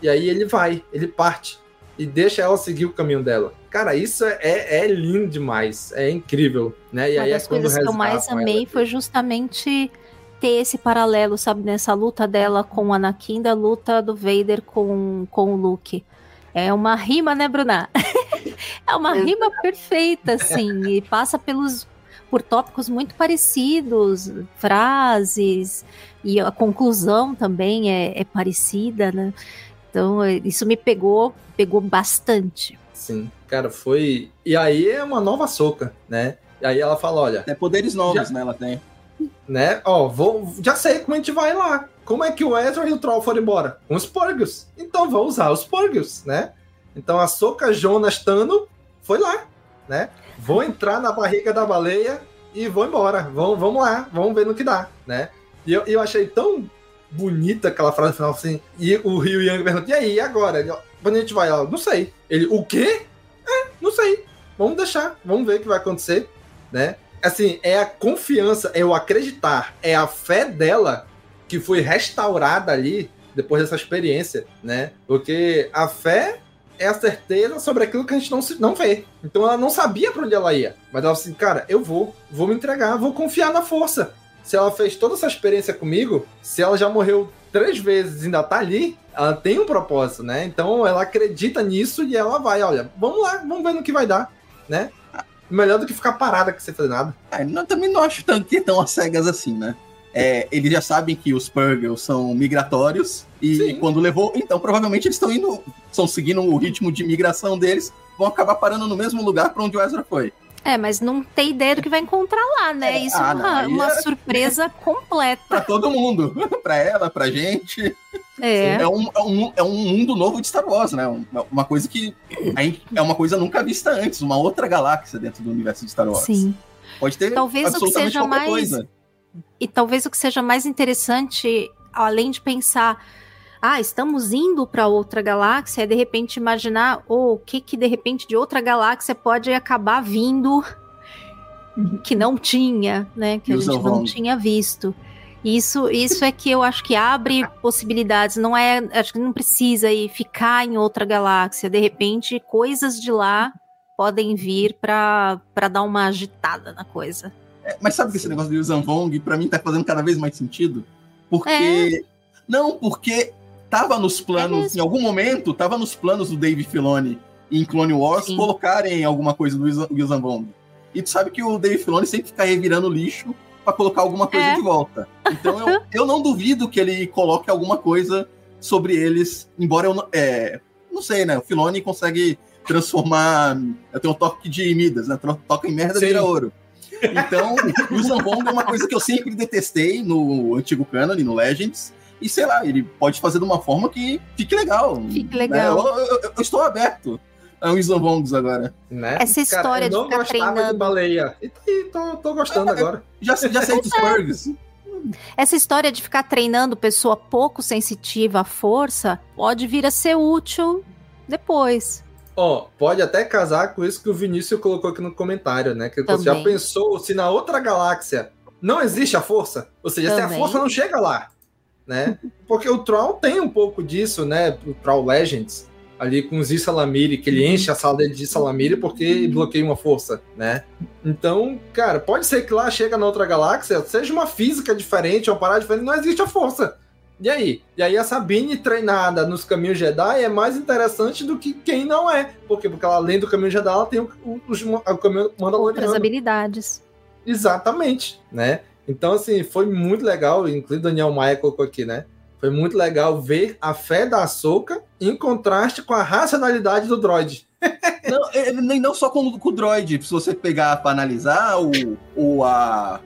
E aí ele vai, ele parte e deixa ela seguir o caminho dela. Cara, isso é, é lindo demais, é incrível, né? E Uma aí é das quando coisas que eu mais amei foi justamente ter esse paralelo, sabe, nessa luta dela com o Anakin, da luta do Vader com, com o Luke. É uma rima, né, Bruna? é uma rima perfeita, assim, e passa pelos por tópicos muito parecidos, frases, e a conclusão também é, é parecida, né? Então, isso me pegou, pegou bastante. Sim, cara, foi. E aí é uma nova soca, né? E aí ela fala: olha. É poderes novos, né? Ela tem. Né? Ó, vou, já sei como a gente vai lá. Como é que o Ezra e o Troll foram embora? Com os Porgos. Então vou usar os Porgos, né? Então a Soca Jonas Tano foi lá, né? Vou entrar na barriga da baleia e vou embora. Vamos, vamos lá, vamos ver no que dá, né? E eu, eu achei tão bonita aquela frase final assim. E o Rio Yang pergunta: e aí, e agora? Ele, Quando a gente vai? Ela, não sei. Ele, o quê? É, não sei. Vamos deixar, vamos ver o que vai acontecer, né? Assim, é a confiança, é o acreditar, é a fé dela que foi restaurada ali depois dessa experiência, né? Porque a fé é a certeza sobre aquilo que a gente não, se, não vê. Então ela não sabia para onde ela ia. Mas ela assim, cara, eu vou, vou me entregar, vou confiar na força. Se ela fez toda essa experiência comigo, se ela já morreu três vezes e ainda tá ali, ela tem um propósito, né? Então ela acredita nisso e ela vai, olha, vamos lá, vamos ver no que vai dar, né? Melhor do que ficar parada que você fazer nada. Ah, não, também não acho tão, que tão cegas assim, né? É, eles já sabem que os Purgles são migratórios e Sim. quando levou, então provavelmente eles estão indo, estão seguindo o ritmo de migração deles, vão acabar parando no mesmo lugar para onde o Ezra foi. É, mas não tem ideia do que vai encontrar lá, né? Isso ah, é uma, não, uma é- surpresa completa. Pra todo mundo, pra ela, pra gente. É. É um, é, um, é um mundo novo de Star Wars, né? Um- Uma coisa que é uma coisa nunca vista antes, uma outra galáxia dentro do universo de Star Wars. Sim. Pode ter Talvez o que seja mais. coisa. E talvez o que seja mais interessante, além de pensar, ah, estamos indo para outra galáxia, é de repente imaginar oh, o que que de repente de outra galáxia pode acabar vindo que não tinha, né? Que a Yuuzhan gente não tinha visto. Isso, isso é que eu acho que abre possibilidades. Não é, acho que não precisa ir ficar em outra galáxia. De repente, coisas de lá podem vir para dar uma agitada na coisa. É, Mas sabe que esse negócio do Yuuzhan Vong, pra mim, tá fazendo cada vez mais sentido? Porque. É. Não, porque tava nos É planos, em algum momento, tava nos planos do Dave Filoni em Clone Wars colocarem alguma coisa do Yuuzhan Vong. E tu sabe que o Dave Filoni sempre fica revirando lixo pra colocar alguma coisa É. de volta. Então eu, eu não duvido que ele coloque alguma coisa sobre eles, embora eu não. É, não sei, né? O Filoni consegue transformar. Eu tenho um toque de Midas, né? Toca em merda Sim. vira ouro. Então, o Vong é uma coisa que eu sempre detestei no antigo canon e no Legends. E sei lá, ele pode fazer de uma forma que fique legal. Fique legal. né? Eu, eu- eu estou aberto a Yuuzhan Vongs agora. Né? Essa história eu de não ficar gostava de treinando. baleia. E, e tô, tô gostando agora. Já, já sei dos Purgs. Essa história de ficar treinando pessoa pouco sensitiva à força pode vir a ser útil depois. Ó, pode até casar com isso que o Vinícius colocou aqui no comentário, né? Que você já Também. pensou se na outra galáxia não existe a força? Ou seja, se a Também. força não chega lá, né? Porque o Troll tem um pouco disso, né? O Troll Legends, ali com o Zi Salamiri, que ele enche a sala dele de Salamiri porque bloqueia uma força, né? Então, cara, pode ser que lá chega na outra galáxia, seja uma física diferente, uma parada diferente, não existe a força. E aí? E aí a Sabine treinada nos caminhos Jedi é mais interessante do que quem não é. Por quê? Porque ela, além do caminho Jedi, ela tem o, o, os- o caminho Outras Mandaloriano. habilidades. Exatamente, né? Então, assim, foi muito legal, inclusive o Daniel Maia colocou aqui, né? Foi muito legal ver a fé da Ahsoka em contraste com a racionalidade do droid. Não, é, nem não só com, com o droid. Se você pegar para analisar o, o a,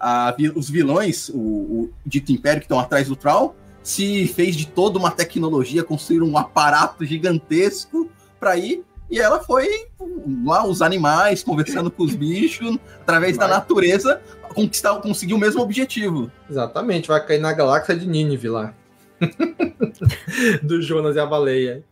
a os vilões, o, o dito império que estão atrás do Troll, se fez de toda uma tecnologia, construir um aparato gigantesco para ir. E ela foi lá, os animais, conversando com os bichos, através da natureza, conquistar, conseguir o mesmo objetivo. Exatamente, vai cair na galáxia de Nínive lá. Do Jonas e a baleia.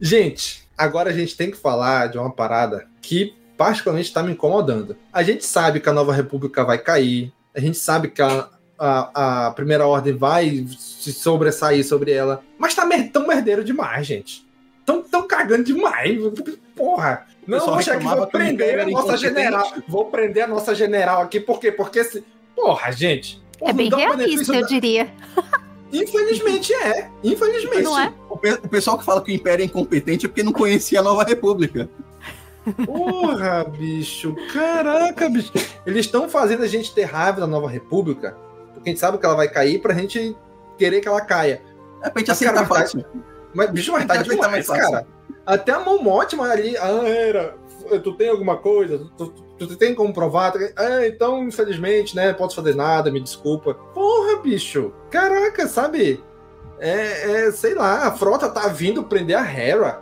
Gente, agora a gente tem que falar de uma parada que particularmente está me incomodando. A gente sabe que a Nova República vai cair, a gente sabe que a, a, a Primeira Ordem vai se sobressair sobre ela, mas tá mer tão merdeiro demais, gente. Tão, tão cagando demais. Porra. Não, vou chegar aqui, vou prender a nossa general. Vou prender a nossa general aqui, por quê? Porque se. Porra, gente. é bem realista, eu da... diria. Infelizmente é. Infelizmente. Não é? O, pe o pessoal que fala que o Império é incompetente é porque não conhecia a Nova República. Porra, bicho. Caraca, bicho. Eles estão fazendo a gente ter raiva da Nova República, porque a gente sabe que ela vai cair pra gente querer que ela caia. É pra gente aceitar fácil. Mas, bicho, mas tá demais, cara. Até a Momote ali, ah, era, tu tem alguma coisa? Tu, tu, tu tem como provar? Ah, então, infelizmente, né, posso fazer nada, me desculpa. Porra, bicho. Caraca, sabe? É, é, sei lá, a frota tá vindo prender a Hera.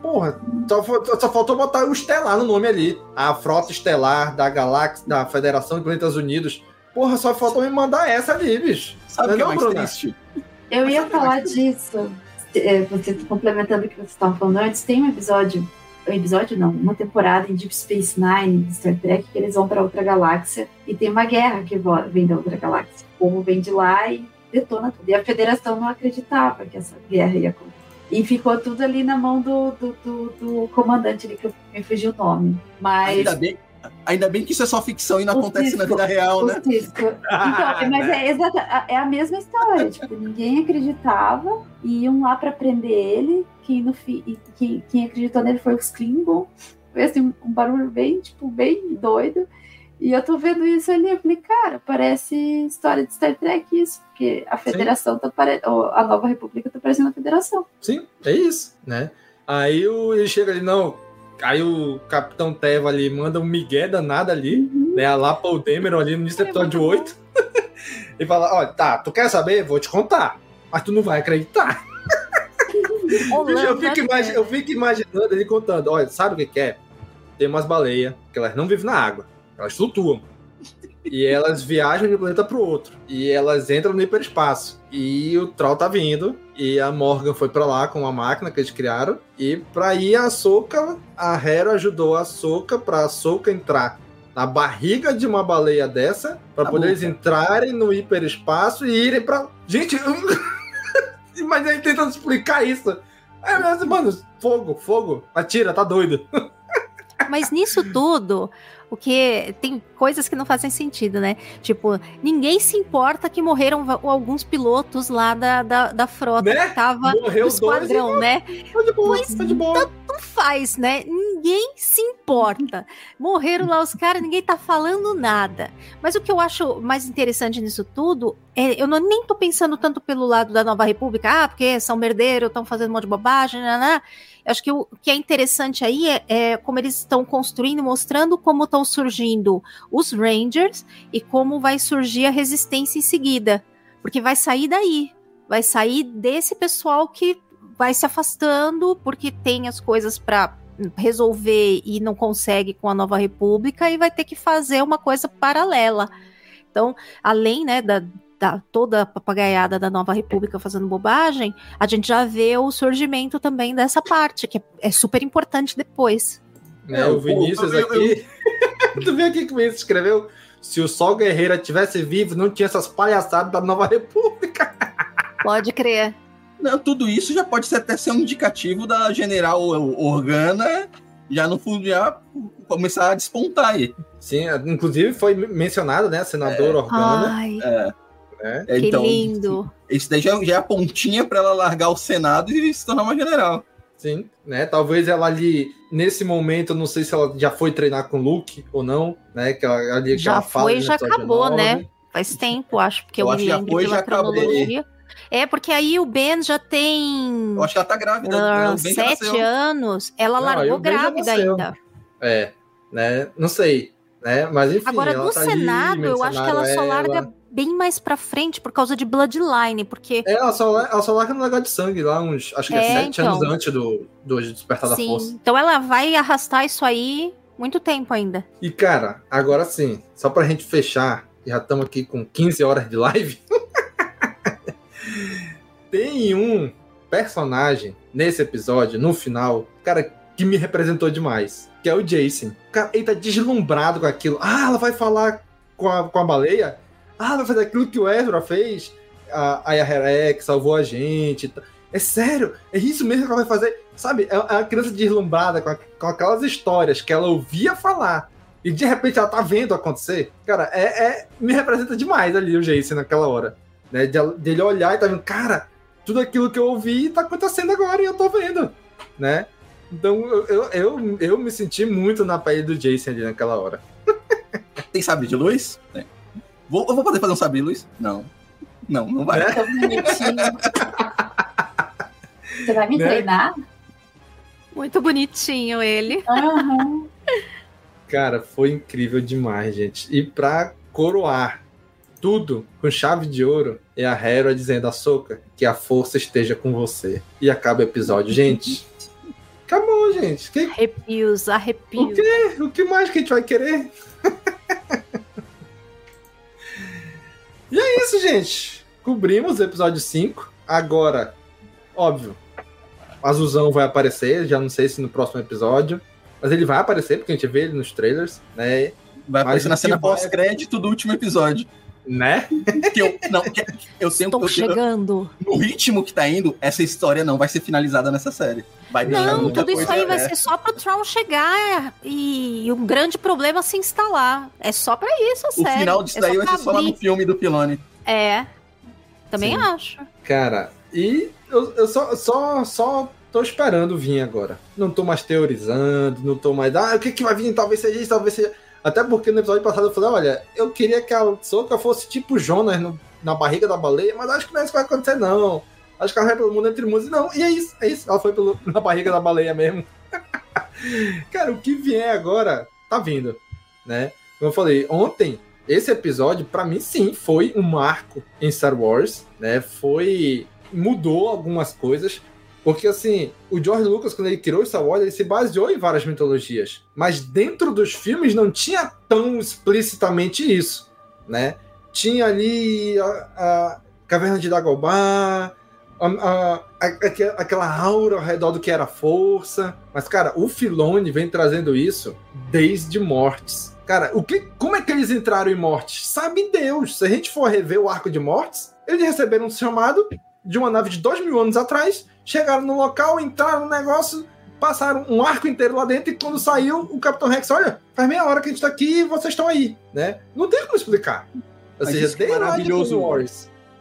Porra, só, só, faltou botar o Estelar no nome ali. A frota estelar da galáxia, da Federação de Planetas Unidos. Porra, só faltou me mandar essa ali, bicho. Sabe o que é mais triste? Eu ia falar disso. É, você complementando o que você estava falando antes, tem um episódio, um episódio não, uma temporada em Deep Space Nine de Star Trek que eles vão para outra galáxia e tem uma guerra que vem da outra galáxia. O povo vem de lá e detona tudo. E a Federação não acreditava que essa guerra ia acontecer. E ficou tudo ali na mão do, do, do, do comandante ali, que me fugiu o nome. Mas. Ainda bem, ainda bem que isso é só ficção e não o acontece cisco, na vida real, né? Então, mas é, exata, é a mesma história. tipo, ninguém acreditava e iam lá para prender ele. Quem, no fi, quem, quem acreditou nele foi os Klingon. Foi assim, um barulho bem, tipo, bem doido. E eu tô vendo isso ali, eu falei, cara, parece história de Star Trek isso, porque a federação Sim. tá parecendo, a nova república tá parecendo a federação. Sim, é isso, né? Aí o, ele chega ali, não, aí o Capitão Teva ali manda um migué danado ali, uhum. né, a Lapa o Demeron ali no episódio 8, e fala, ó, tá, tu quer saber? Vou te contar, mas tu não vai acreditar. eu, fico imagi eu fico imaginando ele contando, olha, sabe o que, que é? Tem umas baleias, que elas não vivem na água elas flutuam. E elas viajam de um planeta para o outro. E elas entram no hiperespaço. E o Troll tá vindo. E a Morgan foi para lá com uma máquina que eles criaram. E para ir a Soca, a Hera ajudou a Soca para a Soca entrar na barriga de uma baleia dessa. para tá poder eles entrarem no hiperespaço e irem para. Gente, mas aí tentando explicar isso. É, mas, mano, fogo, fogo. Atira, tá doido. Mas nisso tudo, o que tem coisas que não fazem sentido, né? Tipo, ninguém se importa que morreram alguns pilotos lá da, da, da frota né? que tava Morreu no esquadrão, dois, né? Tá de boa, tá de boa. Não faz, né? Ninguém se importa. Morreram lá os caras, ninguém tá falando nada. Mas o que eu acho mais interessante nisso tudo é, eu não, nem tô pensando tanto pelo lado da Nova República, ah, porque são merdeiros, estão fazendo um monte de bobagem, né? né? Acho que o que é interessante aí é, é como eles estão construindo, mostrando como estão surgindo os Rangers e como vai surgir a resistência em seguida. Porque vai sair daí. Vai sair desse pessoal que vai se afastando porque tem as coisas para resolver e não consegue com a Nova República e vai ter que fazer uma coisa paralela. Então, além né, da, da toda a papagaiada da Nova República fazendo bobagem, a gente já vê o surgimento também dessa parte, que é, é super importante depois. É, o Vinícius aqui. tu viu aqui que o Vinícius escreveu? Se o Sol Guerreira tivesse vivo, não tinha essas palhaçadas da Nova República. Pode crer. Não, tudo isso já pode ser, até ser um indicativo da General Organa já no fundo já começar a despontar aí. Sim, inclusive foi mencionado, né, senador é. Organa. Ai. É. Né? Que então, lindo. Isso daí já, já é a pontinha para ela largar o Senado e se tornar uma general. Sim, né? Talvez ela ali, nesse momento, não sei se ela já foi treinar com o Luke ou não, né? Que ela, ali, já que foi, já acabou, né? Faz tempo, acho, porque eu, eu me lembro foi, pela cronologia. Acabou. É, porque aí o Ben já tem. Eu acho que ela tá grávida. Uh, sete anos. Ela não, largou grávida ainda. É, né? Não sei. né? Mas enfim, Agora, ela no tá ali, Senado, eu acho que ela só mencionaram larga bem mais pra frente por causa de Bloodline, porque. É, ela só, ela só larga no negócio de sangue lá, uns, acho que é, É, sete então. anos antes do, do Despertar da Sim. Força. Então ela vai arrastar isso aí muito tempo ainda. E, cara, agora sim, só pra gente fechar, já estamos aqui com 15 horas de live. Tem um personagem nesse episódio, no final, cara, que me representou demais, que é o Jason. Cara, ele tá deslumbrado com aquilo. Ah, ela vai falar com a, com a baleia? Ah, ela vai fazer aquilo que o Ezra fez? A, a salvou a gente. É sério? É isso mesmo que ela vai fazer? Sabe, é é uma criança deslumbrada com, a- com aquelas histórias que ela ouvia falar e de repente ela tá vendo acontecer. Cara, é, é- me representa demais ali o Jason naquela hora. Né? De, dele olhar e tá vendo, cara, tudo aquilo que eu ouvi tá acontecendo agora e eu tô vendo, né? Então eu, eu, eu, eu me senti muito na pele do Jason ali naquela hora. Tem sabre de luz? Tem. Vou, eu vou poder fazer um sabre de luz? Não. Não, não vai. Bonitinho. Você vai me Né? treinar? Muito bonitinho ele. Aham. Cara, foi incrível demais, gente. E pra coroar tudo com chave de ouro, é a Hera dizendo a Soca que a força esteja com você. E acaba o episódio. Gente, acabou, gente. Que, Arrepios, o, arrepios. que, o que mais que a gente vai querer? e é isso, gente. Cobrimos o episódio 5. Agora, óbvio, o Azulzão vai aparecer. Já não sei se no próximo episódio. Mas ele vai aparecer, porque a gente vê ele nos trailers, né? Vai aparecer Mas na o cena pós-crédito do último episódio. Né? Que eu, não, que eu eu tenho- chegando. no ritmo que tá indo, essa história não vai ser finalizada nessa série. Vai Não, tudo isso aí vai aberta. ser só pro Tron chegar e um grande problema se instalar. É só pra isso, a O série. final disso é daí só vai ser só lá no filme do Pilone. É. Também Sim. acho. Cara, e eu, eu só, só, só tô esperando vir agora. Não tô mais teorizando, não tô mais. Ah, o que, que vai vir? Talvez seja isso, talvez seja. Até porque no episódio passado eu falei: olha, eu queria que a Soca fosse tipo Jonas no- na barriga da baleia, mas acho que não é isso que vai acontecer, não. Acho que ela vai pelo mundo entre mundos. Não, e é isso, é isso. Ela foi pelo, na barriga da baleia mesmo. Cara, o que vier agora tá vindo, né? Como eu falei, ontem, esse episódio, pra mim, sim, foi um marco em Star Wars, né? Foi. mudou algumas coisas. Porque, assim, o George Lucas, quando ele criou Star Wars, ele se baseou em várias mitologias. Mas dentro dos filmes não tinha tão explicitamente isso, né? Tinha ali a, a Caverna de Dagobah, a- a- a- aque- aquela aura ao redor do que era força. Mas, cara, o Filone vem trazendo isso desde Mortes. Cara, o que, como é que eles entraram em Mortes? Sabe Deus. Se a gente for rever o arco de Mortes, eles receberam um chamado de uma nave de dois mil anos atrás, chegaram no local, entraram no negócio, passaram um arco inteiro lá dentro, e quando saiu, o Capitão Rex, olha, faz meia hora que a gente tá aqui e vocês estão aí, né? Não tem como explicar. Ou seja, isso que é maravilhoso.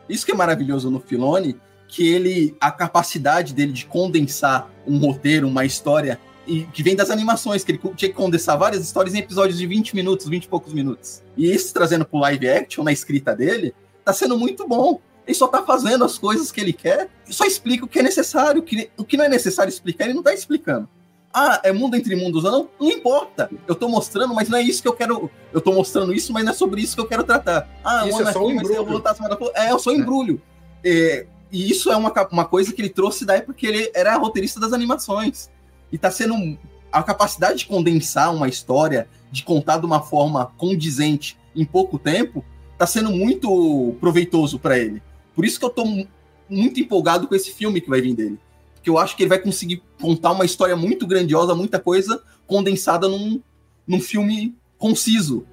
Isso que é maravilhoso no Filone, que ele, a capacidade dele de condensar um roteiro, uma história, e que vem das animações, que ele tinha que condensar várias histórias em episódios de 20 minutos, 20 e poucos minutos. E isso trazendo pro live action, na escrita dele, tá sendo muito bom. Ele só tá fazendo as coisas que ele quer e só explica o que é necessário. O que, o que não é necessário explicar, ele não tá explicando. Ah, é mundo entre mundos, não? Não importa. Eu tô mostrando, mas não é isso que eu quero. Eu tô mostrando isso, mas não é sobre isso que eu quero tratar. Ah, Isso é só um embrulho. É, eu sou embrulho. É, e isso é uma, uma coisa que ele trouxe da época que ele era roteirista das animações. E tá sendo. um- A capacidade de condensar uma história, de contar de uma forma condizente em pouco tempo, tá sendo muito proveitoso para ele. Por isso que eu tô mu- muito empolgado com esse filme que vai vir dele. Porque eu acho que ele vai conseguir contar uma história muito grandiosa, muita coisa condensada num, num filme conciso.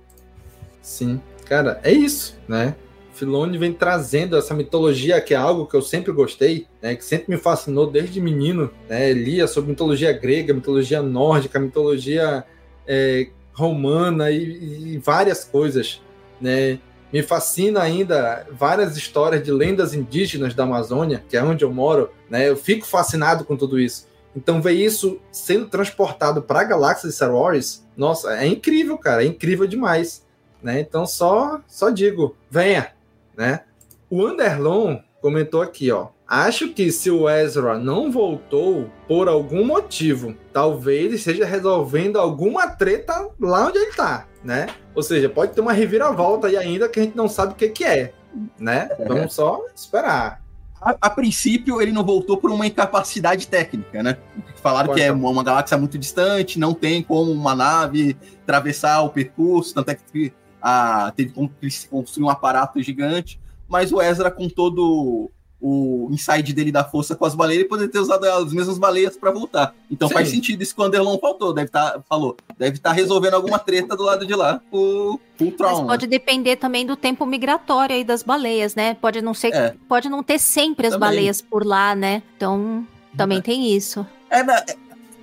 Sim, cara, é isso, né? Filone vem trazendo essa mitologia que é algo que eu sempre gostei, né? Que sempre me fascinou desde menino, né? Lia sobre mitologia grega, mitologia nórdica, mitologia é, romana e, e várias coisas, né? Me fascina ainda várias histórias de lendas indígenas da Amazônia, que é onde eu moro, né? Eu fico fascinado com tudo isso. Então ver isso sendo transportado para a galáxia de Star Wars, nossa, é incrível, cara, é incrível demais, né? Então só só digo, venha, né? O Underlon comentou aqui, ó. Acho que se o Ezra não voltou por algum motivo, talvez esteja resolvendo alguma treta lá onde ele tá. Né? Ou seja, pode ter uma reviravolta aí ainda que a gente não sabe o que, que é, né? É. Vamos só esperar. A, a princípio, ele não voltou por uma incapacidade técnica, né? Falaram Pode que é uma, uma galáxia muito distante, não tem como uma nave atravessar o percurso, tanto é que ah, teve como construir um aparato gigante. Mas o Ezra, com todo o inside dele da força com as baleias, ele poderia ter usado as mesmas baleias para voltar. Então Sim. faz sentido isso que o Anderlon faltou, deve tá, falou. Deve estar resolvendo alguma treta do lado de lá com, com o Mas Tron. né? pode depender também do tempo migratório aí das baleias, né? Pode não ser, É. pode não ter sempre as Também. baleias por lá, né? Então, também tem isso. É, na- é-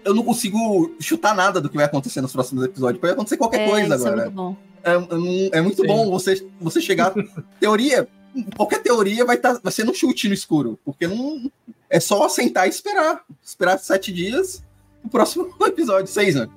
eu não consigo chutar nada do que vai acontecer nos próximos episódios. Pode acontecer qualquer É, coisa isso é agora. muito bom. É, é- é muito Sim. bom você, você chegar. teoria, qualquer teoria vai, tá, vai ser no chute no escuro. Porque não. É só sentar e esperar. Esperar sete dias o próximo episódio, seis, né?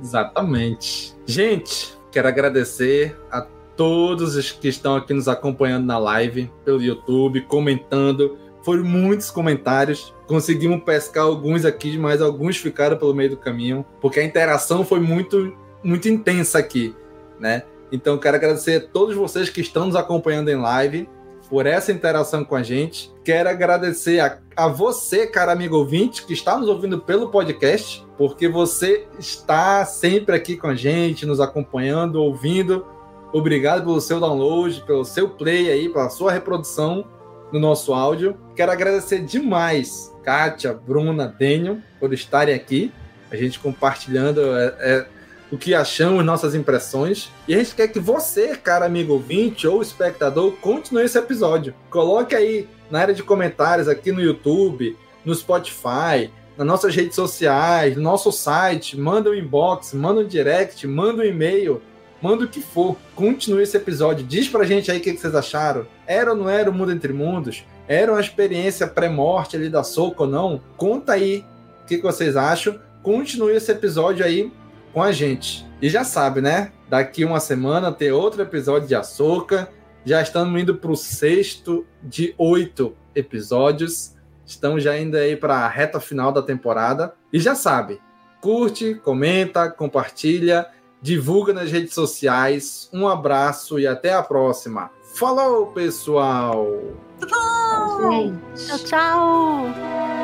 Exatamente. Gente, quero agradecer a todos os que estão aqui nos acompanhando na live, pelo YouTube, comentando. Foram muitos comentários. Conseguimos pescar alguns aqui, mas alguns ficaram pelo meio do caminho, porque a interação foi muito, muito intensa aqui, né? Então, quero agradecer a todos vocês que estão nos acompanhando em live por essa interação com a gente. Quero agradecer a, a você, cara amigo ouvinte, que está nos ouvindo pelo podcast, porque você está sempre aqui com a gente, nos acompanhando, ouvindo. Obrigado pelo seu download, pelo seu play aí, pela sua reprodução no nosso áudio. Quero agradecer demais Kátia, Bruna, Daniel por estarem aqui, a gente compartilhando é, é, o que achamos, nossas impressões. E a gente quer que você, cara amigo ouvinte ou espectador, continue esse episódio. Coloque aí na área de comentários aqui no YouTube, no Spotify, nas nossas redes sociais, no nosso site, manda um inbox, manda um direct, manda um e-mail, manda o que for. Continue esse episódio, diz pra gente aí o que vocês acharam. Era ou não era o Mundo Entre Mundos? Era uma experiência pré-morte ali da Soca ou não? Conta aí o que vocês acham. Continue esse episódio aí com a gente. E já sabe, né? Daqui uma semana tem outro episódio de Açúcar. Já estamos indo para o sexto de oito episódios. Estamos já indo aí para a reta final da temporada. E já sabe, curte, comenta, compartilha, divulga nas redes sociais. Um abraço e até a próxima. Falou, pessoal! Tchau, tchau!